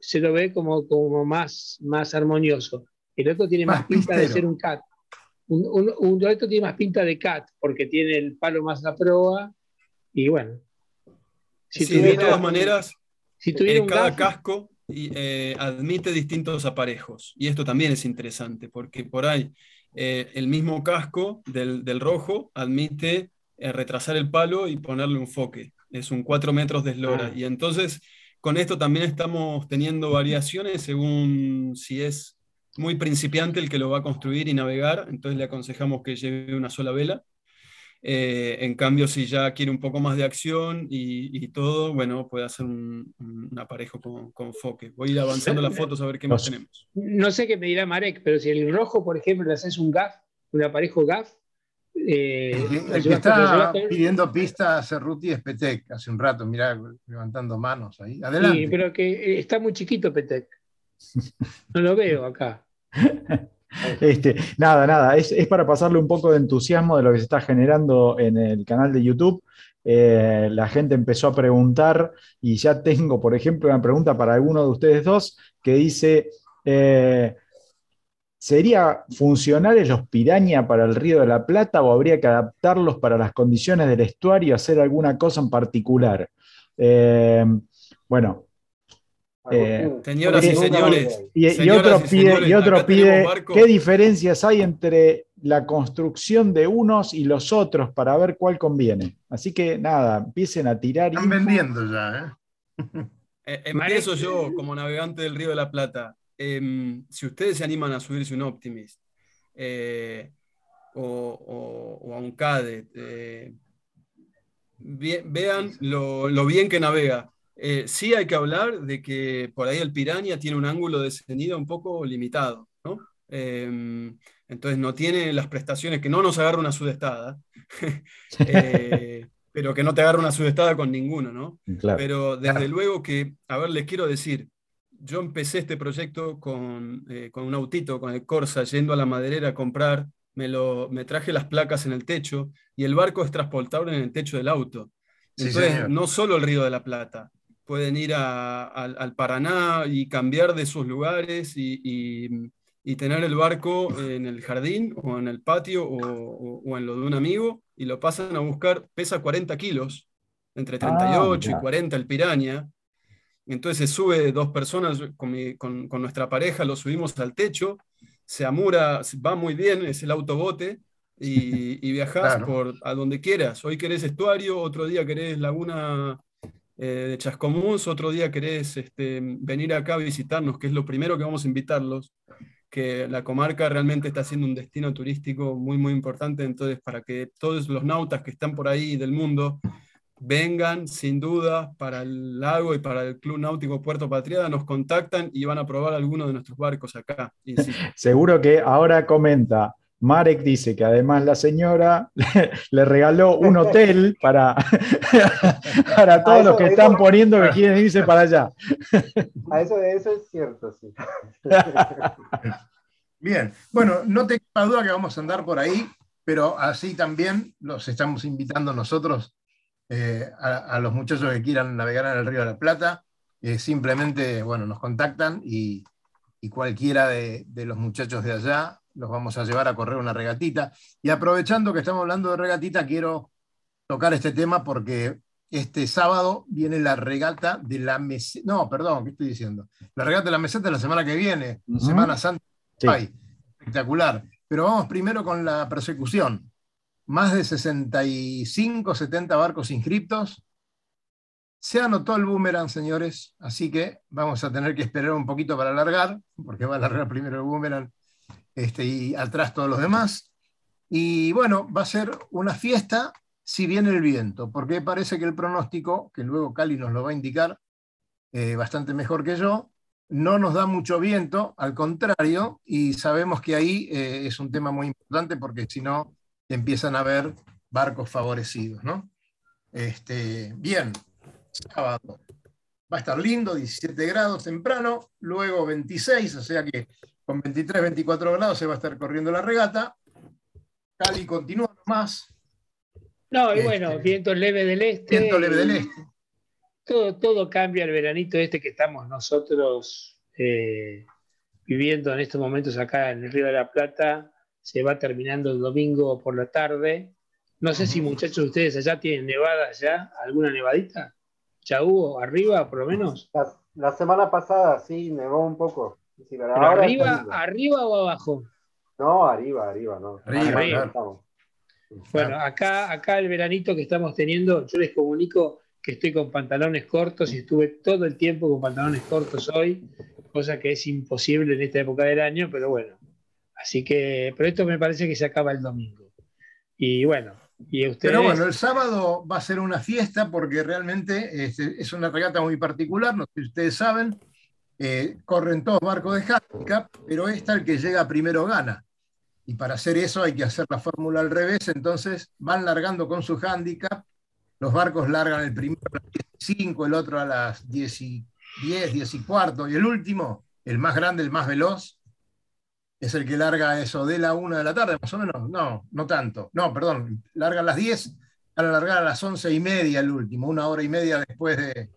se lo ve como, como más, más armonioso. El otro tiene más, Más pinta de ser un cat. Un, un, un- otro tiene más pinta de cat porque tiene el palo más a proa y bueno. Si Sí, de todas maneras, si tuviera eh, un cada casco y, eh, admite distintos aparejos. Y esto también es interesante, porque por ahí eh, el mismo casco del, del rojo admite eh, retrasar el palo y ponerle un foque. Es un 4 metros de eslora. Ah. Y entonces, con esto también estamos teniendo variaciones según si es muy principiante el que lo va a construir y navegar. Entonces le aconsejamos que lleve una sola vela. Eh, en cambio, si ya quiere un poco más de acción y, y todo, bueno, puede hacer un, un aparejo con, con foque. Voy a ir avanzando las fotos a ver qué más tenemos. no sé qué me dirá Marek, pero si el rojo, por ejemplo, le haces un gaff, un aparejo gaff, eh, El que está pidiendo pista a Cerruti es Petec, hace un rato, mirá, levantando manos ahí. Adelante. Sí, pero que eh, está muy chiquito Petec. No lo veo acá. Este, nada, nada, es, es para pasarle un poco de entusiasmo de lo que se está generando en el canal de YouTube. Eh, la gente empezó a preguntar y ya tengo, por ejemplo, una pregunta para alguno de ustedes dos que dice, eh, ¿sería funcionales los piraña para el Río de la Plata o habría que adaptarlos para las condiciones del estuario, hacer alguna cosa en particular? Eh, bueno, Eh, Señoras y señores, y, y otro y pide, y otro pide qué diferencias hay entre la construcción de unos y los otros para ver cuál conviene. Así que nada, empiecen a tirar. Están info. vendiendo ya, ¿eh? Eh, empiezo yo como navegante del Río de la Plata. Em, si ustedes se animan a subirse un Optimist eh, o, o- o a un Cadet, eh, vean lo, lo bien que navega. Eh, sí hay que hablar de que por ahí el Piranha tiene un ángulo de descendido un poco limitado, ¿no? Em, entonces no tiene las prestaciones que no nos agarra una sudestada, pero que no te agarra una sudestada con ninguno, ¿no? Claro. Pero desde Claro. luego que, a ver, les quiero decir, yo empecé este proyecto con, eh, con un autito, con el Corsa, yendo a la maderera a comprar, me, lo, me traje las placas en el techo y el barco es transportable en el techo del auto. Entonces, no solo el Río de la Plata, pueden ir a- al, al Paraná y cambiar de sus lugares y, y- y tener el barco en el jardín o en el patio o, o- o en lo de un amigo y lo pasan a buscar, pesa 40 kilos, entre 38 y mirá. 40 el piraña. Entonces se sube dos personas yo con, mi- con- con nuestra pareja, lo subimos al techo, se amura, va muy bien, es el autobote, y, y viajás Claro. por a donde quieras. Hoy querés estuario, otro día querés laguna eh, de Chascomús, otro día querés este, venir acá a visitarnos, que es lo primero que vamos a invitarlos, que la comarca realmente está siendo un destino turístico muy, muy importante, entonces para que todos los nautas que están por ahí del mundo vengan sin duda para el lago y para el Club Náutico Puerto Patriada, nos contactan y van a probar algunos de nuestros barcos acá. Seguro que ahora comenta, Marek dice que además la señora le regaló un hotel para, para todos los que están poniendo que quieren irse para allá. A eso, eso es cierto, sí. Bien, bueno, no te queda duda que vamos a andar por ahí, pero así también los estamos invitando nosotros eh, a, los muchachos que quieran navegar en el Río de la Plata. Eh, simplemente, bueno, nos contactan y, cualquiera de, los muchachos de allá los vamos a llevar a correr una regatita. Y aprovechando que estamos hablando de regatita, quiero tocar este tema porque este sábado viene la regata de la meseta. No, perdón, ¿qué estoy diciendo? La regata de la meseta la semana que viene, Semana Santa. espectacular. Pero vamos primero con la persecución más de 65, 70 barcos inscriptos. Se anotó el boomerang, señores, así que vamos a tener que esperar un poquito para alargar, porque va a alargar primero el boomerang este, y atrás todos los demás. Y bueno, va a ser una fiesta si viene el viento, porque parece que el pronóstico, que luego Cali nos lo va a indicar eh, bastante mejor que yo, no nos da mucho viento, al contrario, y sabemos que ahí eh, es un tema muy importante porque si no, empiezan a haber barcos favorecidos, ¿no? Este, bien, sábado. Va a estar lindo, 17 grados temprano, luego 26, o sea que con 23, 24 grados se va a estar corriendo la regata. Cali continúa más. No, y bueno, este, viento leve del este. Viento leve del este. Todo, todo cambia el veranito este que estamos nosotros eh, viviendo en estos momentos acá en el Río de la Plata se va terminando el domingo por la tarde. No sé si muchachos ustedes allá tienen nevada ya, alguna nevadita. ¿Ya hubo arriba por lo menos? La, semana pasada sí, nevó un poco. arriba, ¿Arriba o abajo? No, arriba, arriba, no. Arriba, Bueno, acá, acá el veranito que estamos teniendo, yo les comunico que estoy con pantalones cortos y estuve todo el tiempo con pantalones cortos hoy, cosa que es imposible en esta época del año, pero bueno, Así que, pero esto me parece que se acaba el domingo. Y bueno, y ustedes... Pero bueno, el sábado va a ser una fiesta porque realmente es, una regata muy particular, no sé si ustedes saben, eh, corren todos barcos de handicap, pero esta el que llega primero gana. Y para hacer eso hay que hacer la fórmula al revés, entonces van largando con su handicap, los barcos largan el primero a las 5, el otro a las 10 y, 10, 10 y cuarto, y el último, el más grande, el más veloz, es el que larga eso de la una de la tarde, más o menos. No, no tanto. No, perdón, larga a las 10 para largar a las once y media el último, una hora y media después de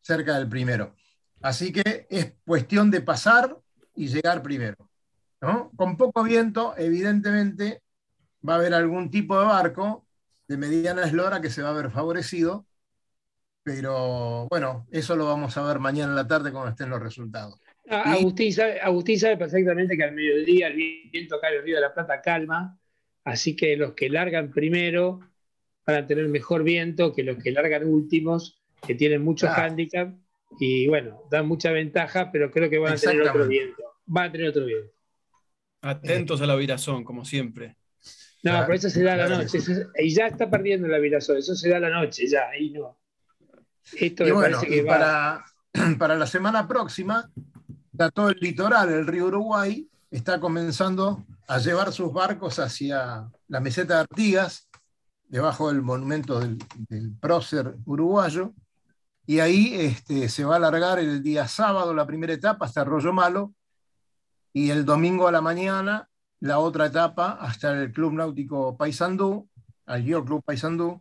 cerca del primero. Así que es cuestión de pasar y llegar primero. Con poco viento, evidentemente, va a haber algún tipo de barco de mediana eslora que se va a ver favorecido, pero bueno, eso lo vamos a ver mañana en la tarde cuando estén los resultados. Agustín, sabe, perfectamente que al mediodía el viento acá en el Río de la Plata calma, así que los que largan primero van a tener mejor viento que los que largan últimos, que tienen mucho handicap y bueno, dan mucha ventaja, pero creo que van a tener otro viento. Van a tener otro viento. Atentos a la virazón, como siempre. No, pero eso se da a la noche. y ya está perdiendo la virazón, eso se da a la noche, ya, ahí no. Esto me parece que para, para la semana próxima todo el litoral, el río Uruguay, está comenzando a llevar sus barcos hacia la meseta de Artigas, debajo del monumento del, prócer uruguayo, y ahí este, se va a alargar el día sábado la primera etapa hasta Arroyo Malo, y el domingo a la mañana la otra etapa hasta el Club Náutico Paysandú, al Club Paysandú,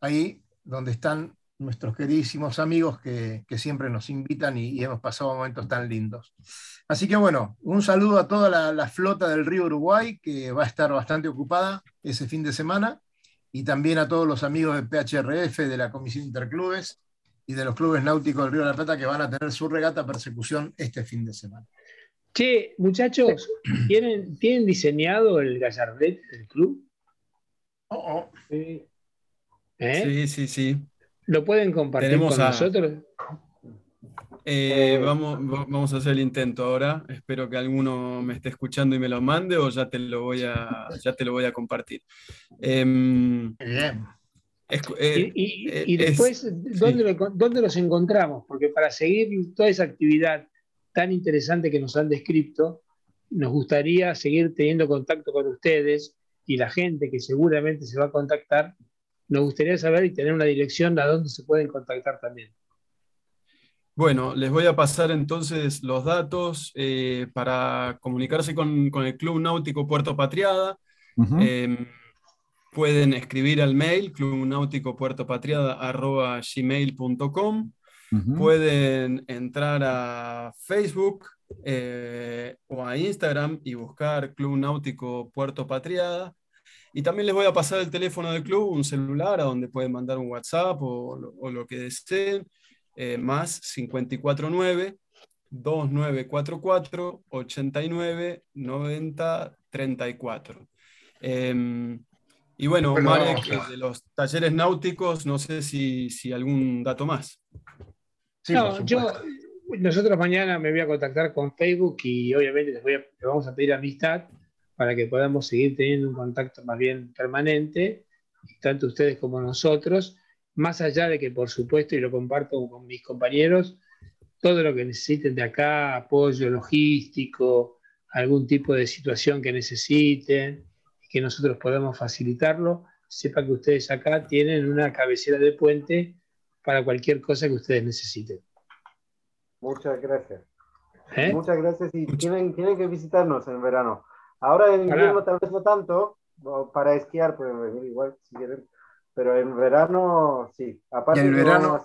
ahí donde están nuestros queridísimos amigos que, siempre nos invitan y, hemos pasado momentos tan lindos. Así que bueno, un saludo a toda la, flota del río Uruguay, que va a estar bastante ocupada ese fin de semana, y también a todos los amigos de PHRF, de la Comisión Interclubes y de los clubes náuticos del Río de la Plata que van a tener su regata persecución este fin de semana. Che, muchachos, ¿tienen, ¿tienen diseñado el Gallardet del club? Oh, oh. ¿Eh? Sí, sí, sí. ¿Lo pueden compartir con nosotros? Eh, vamos, vamos a hacer el intento ahora. Espero que alguno me esté escuchando y me lo mande o ya te lo voy a, ya te lo voy a compartir. Em, Eh, y, después, ¿dónde, los encontramos? Porque para seguir toda esa actividad tan interesante que nos han descrito, nos gustaría seguir teniendo contacto con ustedes y la gente que seguramente se va a contactar. Nos gustaría saber y tener una dirección a dónde se pueden contactar también. Bueno, les voy a pasar entonces los datos eh, para comunicarse con, el Club Náutico Puerto Patriada. Em, pueden escribir al mail clubnauticopuertopatriada.gmail.com Pueden entrar a Facebook eh, o a Instagram y buscar Club Náutico Puerto Patriada. Y también les voy a pasar el teléfono del club, un celular a donde pueden mandar un WhatsApp o, o lo que deseen eh, más 549 2944 89 90 34. y bueno, Marek, de los talleres náuticos, no sé si, si algún dato más. no, yo, nosotros mañana me voy a contactar con Facebook y obviamente les, voy a, les vamos a pedir amistad para que podamos seguir teniendo un contacto más bien permanente, tanto ustedes como nosotros más allá de que, por supuesto, y lo comparto con mis compañeros, todo lo que necesiten de acá, apoyo logístico, algún tipo de situación que necesiten, que nosotros podamos facilitarlo, sepa que ustedes acá tienen una cabecera de puente para cualquier cosa que ustedes necesiten. Muchas gracias. ¿Eh? Muchas gracias y tienen, tienen que visitarnos en verano. Ahora en invierno tal vez no tanto, para esquiar pueden venir igual si quieren, pero en verano, sí. Aparte, en verano,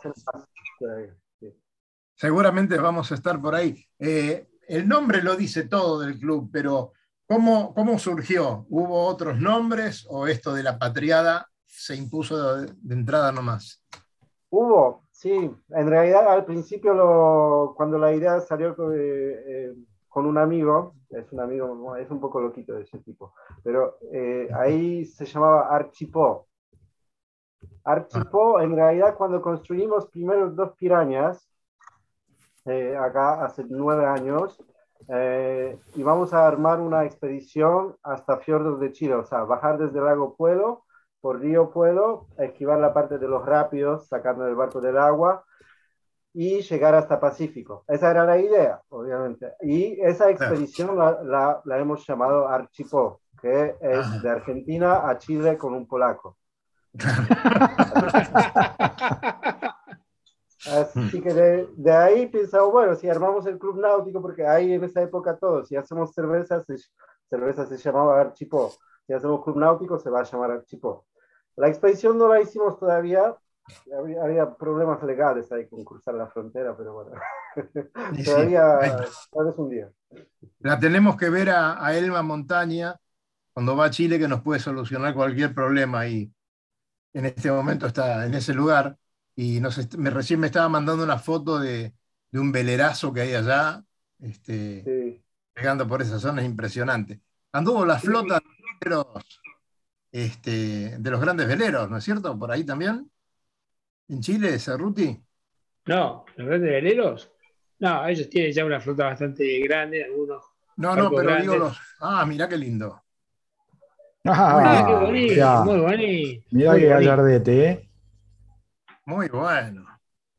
seguramente vamos a estar por ahí. Eh, el nombre lo dice todo del club, pero ¿cómo, ¿cómo surgió? ¿Hubo otros nombres o esto de la patriada se impuso de, entrada nomás? Hubo, sí. En realidad, al principio, lo, cuando la idea salió eh, eh, con un amigo, es un amigo, es un poco loquito de ese tipo, pero ahí se llamaba Archipó. Archipó, en realidad, cuando construimos primero dos pirañas, eh, acá hace nueve años, eh, íbamos a armar una expedición hasta Fiordos de Chile, o sea, bajar desde el lago Puelo, por río Puelo, esquivar la parte de los rápidos, sacando el barco del agua, y llegar hasta Pacífico. Esa era la idea, obviamente. Y esa expedición la, la, hemos llamado Archipó, que es de Argentina a Chile con un polaco. Así que de, ahí pensamos, bueno, si armamos el club náutico, porque ahí en esa época todo, si hacemos cerveza, cerveza se llamaba Archipó, si hacemos club náutico se va a llamar Archipó. La expedición no la hicimos todavía, había, problemas legales ahí con cruzar la frontera, pero bueno, todavía, tal vez un día. La tenemos que ver a, a Elma Montaña cuando va a Chile que nos puede solucionar cualquier problema ahí en este momento está en ese lugar y me, recién me estaba mandando una foto de, un velerazo que hay allá, este, pegando por esa zona, es impresionante. Anduvo la flota de los, este, de los grandes veleros, ¿no es cierto? Por ahí también. ¿En Chile, Cerruti? No, los grandes veleros. No, ellos tienen ya una flota bastante grande, algunos. No, no, pero digo los. Ah, mirá qué lindo. Ah, qué bonito, muy bonito. Mira qué gallardete, ¿eh? Muy bueno.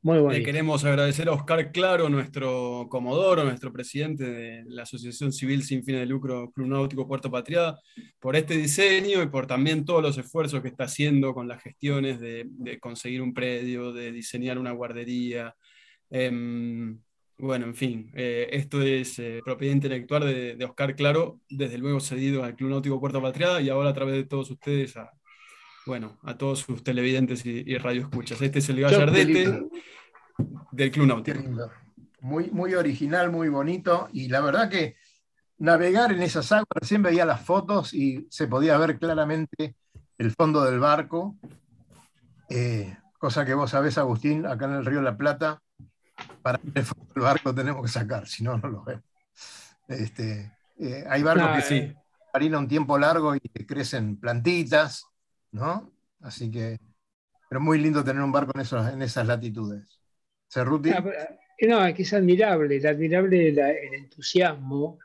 Muy bueno. Le queremos agradecer a Oscar Claro, nuestro comodoro, nuestro presidente de la Asociación Civil Sin Fines de Lucro Club Náutico Puerto Patriada, por este diseño y por también todos los esfuerzos que está haciendo con las gestiones de, conseguir un predio, de diseñar una guardería. Em, bueno, en fin, eh, esto es eh, propiedad intelectual de, Oscar Claro, desde luego cedido al Club Náutico Puerto Patriada y ahora a través de todos ustedes, a, bueno, a todos sus televidentes y, y radioescuchas. Este es el gallardete del Club Náutico. Muy, muy original, muy bonito y la verdad que navegar en esas aguas, recién veía las fotos y se podía ver claramente el fondo del barco, eh, cosa que vos sabés, Agustín, acá en el Río de la Plata para el barco tenemos que sacar, si no, no lo vemos. Este, eh, hay barcos que sí, eh. marina un tiempo largo y crecen plantitas, ¿no? Así que, pero muy lindo tener un barco en, esos, en esas latitudes. ¿Cerruti? No, eh, no, es que es admirable, es admirable el entusiasmo,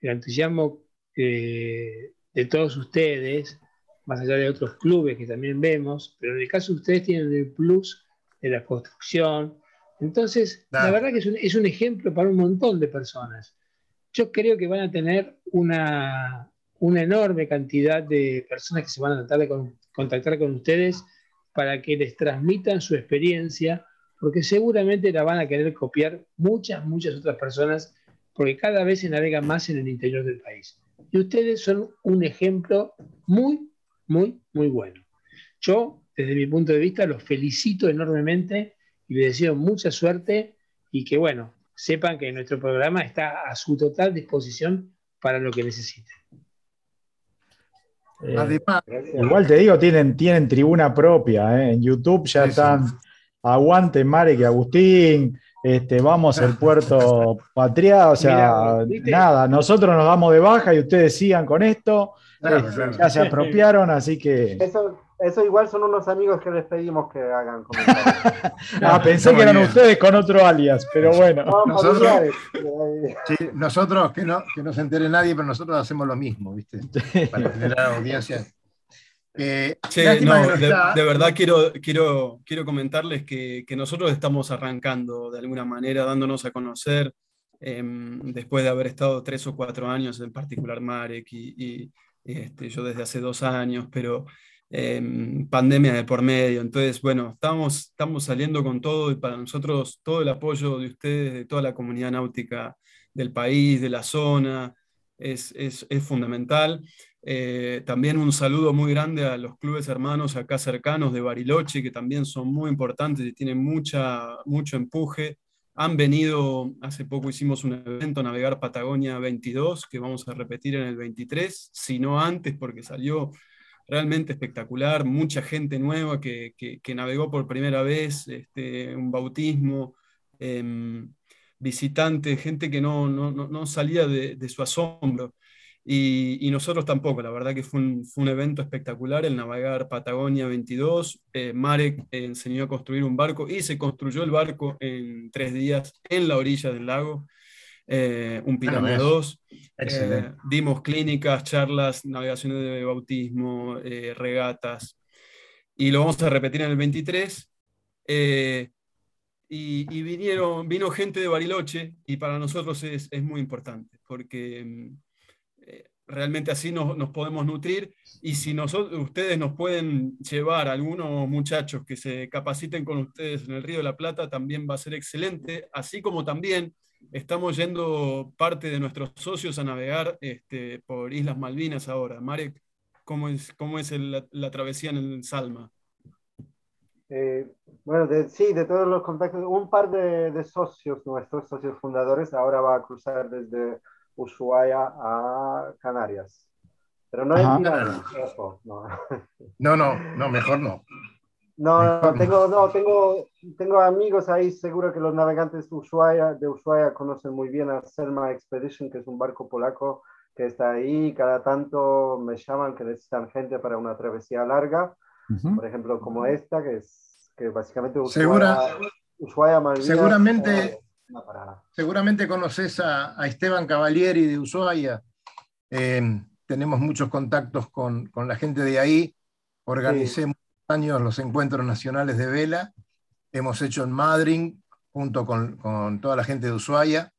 el entusiasmo de todos ustedes más allá de otros clubes que también vemos, pero en el caso de ustedes tienen el plus de la construcción. Entonces, la verdad que es un, ejemplo para un montón de personas. Yo creo que van a tener una, una enorme cantidad de personas que se van a tratar de contactar con ustedes para que les transmitan su experiencia, porque seguramente la van a querer copiar muchas, muchas otras personas, porque cada vez se navega más en el interior del país. Y ustedes son un ejemplo muy, muy, muy bueno. Yo, desde mi punto de vista, los felicito enormemente y les deseo mucha suerte y que, bueno, sepan que nuestro programa está a su total disposición para lo que necesiten. Eh, igual te digo, tienen, tienen tribuna propia. ¿eh? En YouTube ya están. Aguante Marek y Agustín. Este, vamos al puerto Patria, o sea, nada, nosotros nos damos de baja y ustedes sigan con esto. Este, ya se apropiaron, así que. Eso igual son unos amigos que les pedimos que hagan comentarios. ah, pensé que eran ustedes con otro alias, pero bueno. nosotros, que, no, que no se entere nadie, pero nosotros hacemos lo mismo, ¿viste? Para generar audiencia. Eh, de, verdad quiero, quiero, quiero comentarles que, que, nosotros estamos arrancando de alguna manera, dándonos a conocer, em, después de haber estado tres o cuatro años, en particular Marek y, este, yo desde hace dos años, pero Em, pandemia de por medio. Entonces, bueno, estamos, estamos saliendo con todo y para nosotros todo el apoyo de ustedes, de toda la comunidad náutica del país, de la zona, es, es, es fundamental. Eh, también un saludo muy grande a los clubes hermanos acá cercanos de Bariloche, que también son muy importantes y tienen mucha, mucho empuje. Han venido, hace poco hicimos un evento, Navegar Patagonia 22, que vamos a repetir en el 23, si no antes, porque salió realmente espectacular, mucha gente nueva que, navegó por primera vez, este, un bautismo, em, visitante, gente que no, no, salía de, su asombro. Y, nosotros tampoco, la verdad que fue un, evento espectacular, el navegar Patagonia 22. Eh, Marek enseñó a construir un barco y se construyó el barco en tres días en la orilla del lago. Eh, un Pirámide 2. Eh, dimos clínicas, charlas, navegaciones de bautismo, eh, regatas. Y lo vamos a repetir en el 23. Y, vinieron, vino gente de Bariloche y para nosotros es, es muy importante porque mm, realmente así nos, nos, podemos nutrir y si nosotros, ustedes nos pueden llevar a algunos muchachos que se capaciten con ustedes en el Río de la Plata, también va a ser excelente, así como también Estamos yendo parte de nuestros socios a navegar este, por Islas Malvinas ahora. Marek, ¿cómo es, cómo es la, travesía en el Salma? Eh, bueno, sí, de todos los contactos, un par de, socios, nuestros socios fundadores, ahora va a cruzar desde Ushuaia a Canarias. Pero no es no. no, no, no, mejor no. No, tengo, no, tengo, tengo amigos ahí, seguro que los navegantes de Ushuaia, de Ushuaia conocen muy bien a Selma Expedition, que es un barco polaco que está ahí, cada tanto me llaman que necesitan gente para una travesía larga, por ejemplo, como esta, que es que básicamente Ushuaia, Ushuaia seguramente, seguramente conoces a, Esteban Cavalieri de Ushuaia. Eh, tenemos muchos contactos con, con, la gente de ahí. Organicemos años los encuentros nacionales de vela. Hemos hecho en Madrid, junto con, toda la gente de Ushuaia.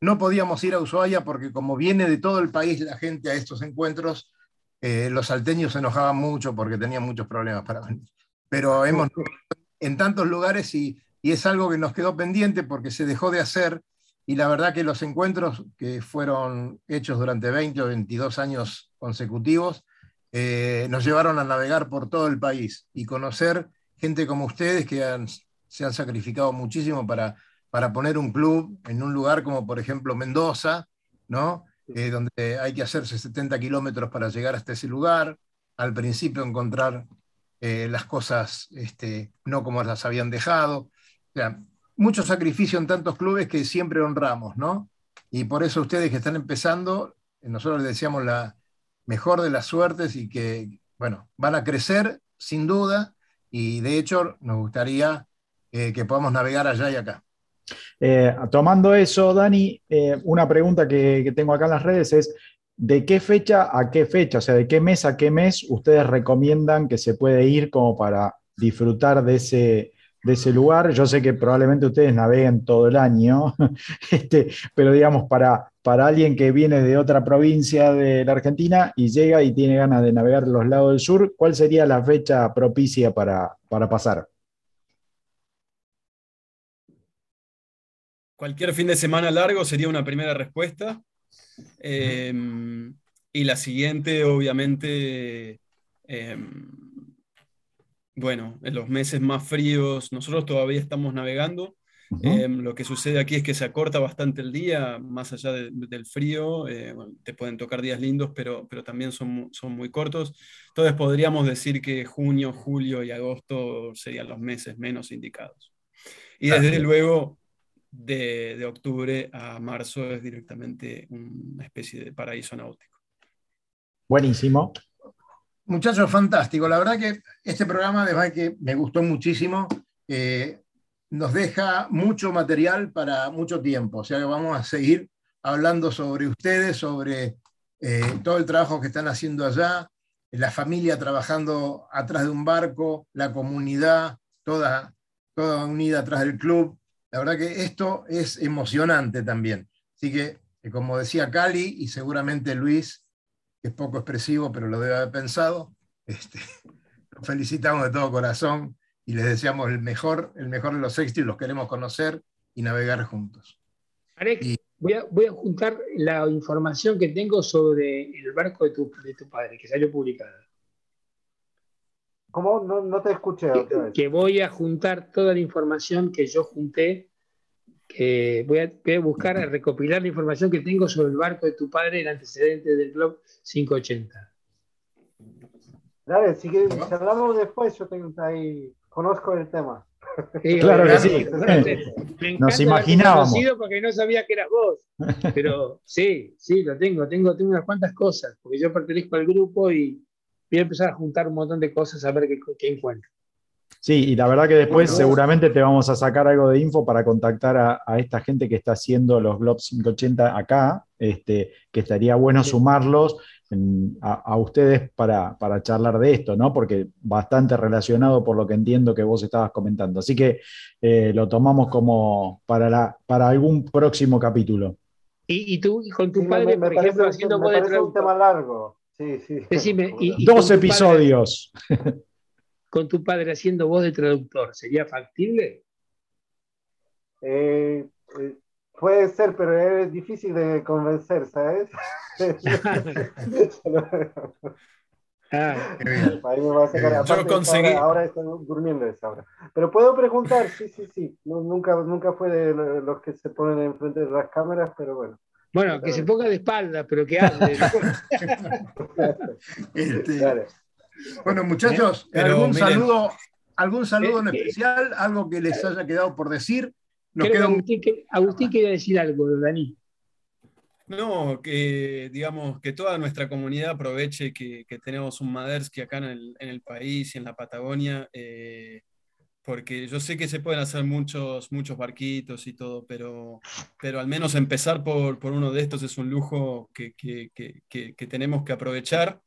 No podíamos ir a Ushuaia porque como viene de todo el país la gente a estos encuentros, eh, los salteños se enojaban mucho porque tenían muchos problemas para venir. Pero hemos en tantos lugares y, y es algo que nos quedó pendiente porque se dejó de hacer y la verdad que los encuentros que fueron hechos durante 20 o 22 años consecutivos eh, nos llevaron a navegar por todo el país y conocer gente como ustedes que se han sacrificado muchísimo para, para poner un club en un lugar como por ejemplo Mendoza, ¿no? Eh, donde hay que hacerse 70 kilómetros para llegar hasta ese lugar, al principio encontrar eh, las cosas este, no como las habían dejado. O sea, mucho sacrificio en tantos clubes que siempre honramos, ¿no? Y por eso ustedes que están empezando, nosotros les decíamos la, mejor de las suertes y que, bueno, van a crecer sin duda y de hecho nos gustaría eh, que podamos navegar allá y acá. Eh, tomando eso, Dani, eh, una pregunta que, tengo acá en las redes es, ¿de qué fecha a qué fecha? O sea, ¿de qué mes a qué mes ustedes recomiendan que se puede ir como para disfrutar de ese, de ese lugar. Yo sé que probablemente ustedes naveguen todo el año, este, pero digamos, para, para alguien que viene de otra provincia de la Argentina y llega y tiene ganas de navegar los lados del sur, ¿cuál sería la fecha propicia para, para pasar? Cualquier fin de semana largo sería una primera respuesta. Em, y la siguiente, obviamente, em, bueno, en los meses más fríos, nosotros todavía estamos navegando. Em, lo que sucede aquí es que se acorta bastante el día, más allá del frío. Eh, te pueden tocar días lindos, pero, pero también son, son muy cortos. Entonces podríamos decir que junio, julio y agosto serían los meses menos indicados. Y desde luego, de, de octubre a marzo es directamente una especie de paraíso náutico. Buenísimo. Muchachos, fantástico. La verdad que este programa, además que me gustó muchísimo, eh, nos deja mucho material para mucho tiempo. O sea que vamos a seguir hablando sobre ustedes, sobre eh, todo el trabajo que están haciendo allá, la familia trabajando atrás de un barco, la comunidad toda, toda unida atrás del club. La verdad que esto es emocionante también. Así que, eh, como decía Cali y seguramente Luis, es poco expresivo, pero lo debe haber pensado. Este, felicitamos de todo corazón y les deseamos el mejor, el mejor de los éxitos, los queremos conocer y navegar juntos. voy, a, voy, a, juntar la información que tengo sobre el barco de tu, de tu padre, que salió publicada. ¿Cómo? No, no te escuché. Que, que voy a juntar toda la información que yo junté voy, a, buscar, a recopilar la información que tengo sobre el barco de tu padre, el antecedente del Club 580. Dale, si, hablamos después, yo tengo ahí, conozco el tema. claro que sí. Nos imaginábamos. porque no sabía que eras vos. Pero sí, sí, lo tengo. Tengo, tengo unas cuantas cosas, porque yo pertenezco al grupo y voy a empezar a juntar un montón de cosas a ver qué, qué encuentro. Sí, y la verdad que después seguramente te vamos a sacar algo de info para contactar a, esta gente que está haciendo los Globs 580 acá, este, que estaría bueno sumarlos a, ustedes para, charlar de esto, ¿no? Porque bastante relacionado por lo que entiendo que vos estabas comentando. Así que eh, lo tomamos como para, la, para algún próximo capítulo. ¿Y, tú con tu padre, por ejemplo, haciendo me un tema largo. Sí, sí. Decime, Dos episodios. con tu padre haciendo voz de traductor, ¿sería factible? Eh, eh, puede ser, pero es difícil de convencer, ¿sabes? Ah, Ahí me va a sacar. Yo conseguí. Ahora, estoy durmiendo esa hora. Pero puedo preguntar, sí, sí, sí. nunca, nunca fue de los que se ponen enfrente de las cámaras, pero bueno. Bueno, que se ponga de espalda, pero que hable. este, bueno, muchachos, ¿algún saludo, algún saludo en especial? ¿Algo que les haya quedado por decir? Agustín, quería decir algo, Dani. No, que digamos que toda nuestra comunidad aproveche que, tenemos un Madersky acá en el, país y en la Patagonia, eh, porque yo sé que se pueden hacer muchos, muchos barquitos y todo, pero, pero al menos empezar por, uno de estos es un lujo que, que tenemos que aprovechar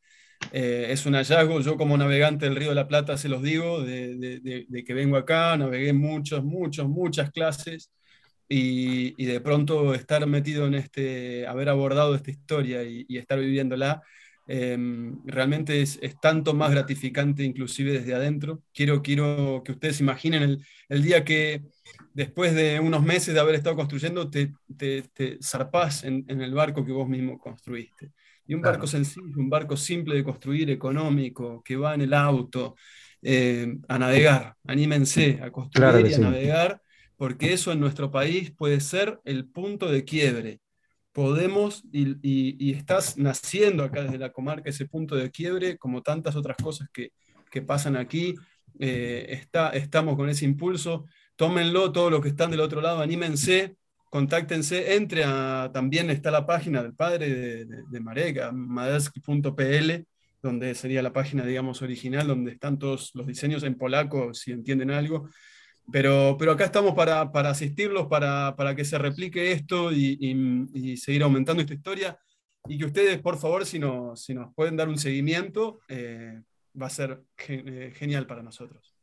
eh, es un hallazgo. Yo como navegante del Río de la Plata se los digo, de, que vengo acá, navegué muchas, muchas, muchas clases y, de pronto estar metido en este, haber abordado esta historia y, estar viviéndola, em, realmente es, tanto más gratificante inclusive desde adentro. Quiero, quiero que ustedes imaginen el, día que después de unos meses de haber estado construyendo, te, te, zarpás en el barco que vos mismo construiste. Y un barco sencillo, un barco simple de construir, económico, que va en el auto, eh, a navegar. Anímense a construir y a navegar, porque eso en nuestro país puede ser el punto de quiebre. Podemos, y, estás naciendo acá desde la comarca ese punto de quiebre, como tantas otras cosas que, pasan aquí. Eh, está, estamos con ese impulso. Tómenlo, todos los que están del otro lado, anímense, contáctense, entre a, también está la página del padre de, de, de Marek, donde sería la página, digamos, original, donde están todos los diseños en polaco, si entienden algo. Pero, pero acá estamos para, para asistirlos, para, para, que se replique esto y, seguir aumentando esta historia. y que ustedes, por favor, si, si nos pueden dar un seguimiento, eh, va a ser eh, genial para nosotros.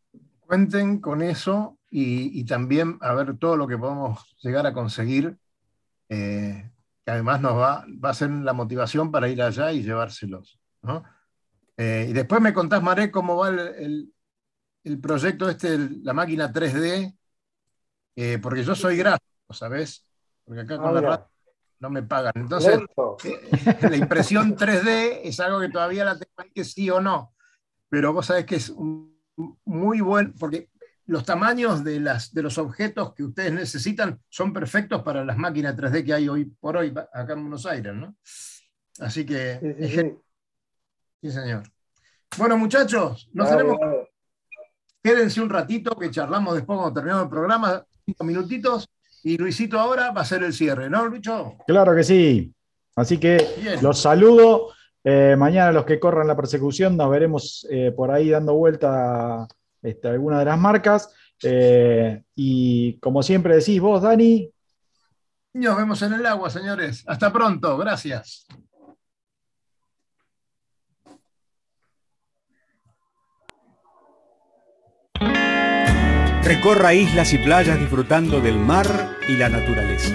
Cuenten con eso y, también a ver todo lo que podemos llegar a conseguir, eh, que además nos va, va a ser la motivación para ir allá y llevárselos. y después me contás, Maré, cómo va el, el, proyecto este, la máquina 3D, porque yo soy gráfico, ¿sabes? Porque acá con la radio no me pagan. Entonces, eh, la impresión 3D es algo que todavía la tengo ahí que sí o no. Pero vos sabés que es muy bueno, porque los tamaños de, las, de los objetos que ustedes necesitan son perfectos para las máquinas 3D que hay hoy por hoy acá en Buenos Aires, ¿no? Así que... Sí, señor. Bueno, muchachos, nos tenemos... Quédense un ratito que charlamos después cuando terminamos el programa, cinco minutitos, y Luisito ahora va a ser el cierre, ¿no, Lucho? Claro que sí. Así que los saludo. Eh, mañana los que corran la persecución nos veremos eh, por ahí dando vuelta este, alguna de las marcas. Eh, y como siempre decís vos, Dani. Nos vemos en el agua, señores. Hasta pronto. Gracias. Recorra islas y playas disfrutando del mar y la naturaleza.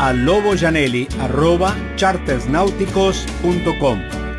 a loboyanelli.chartersnáuticos.com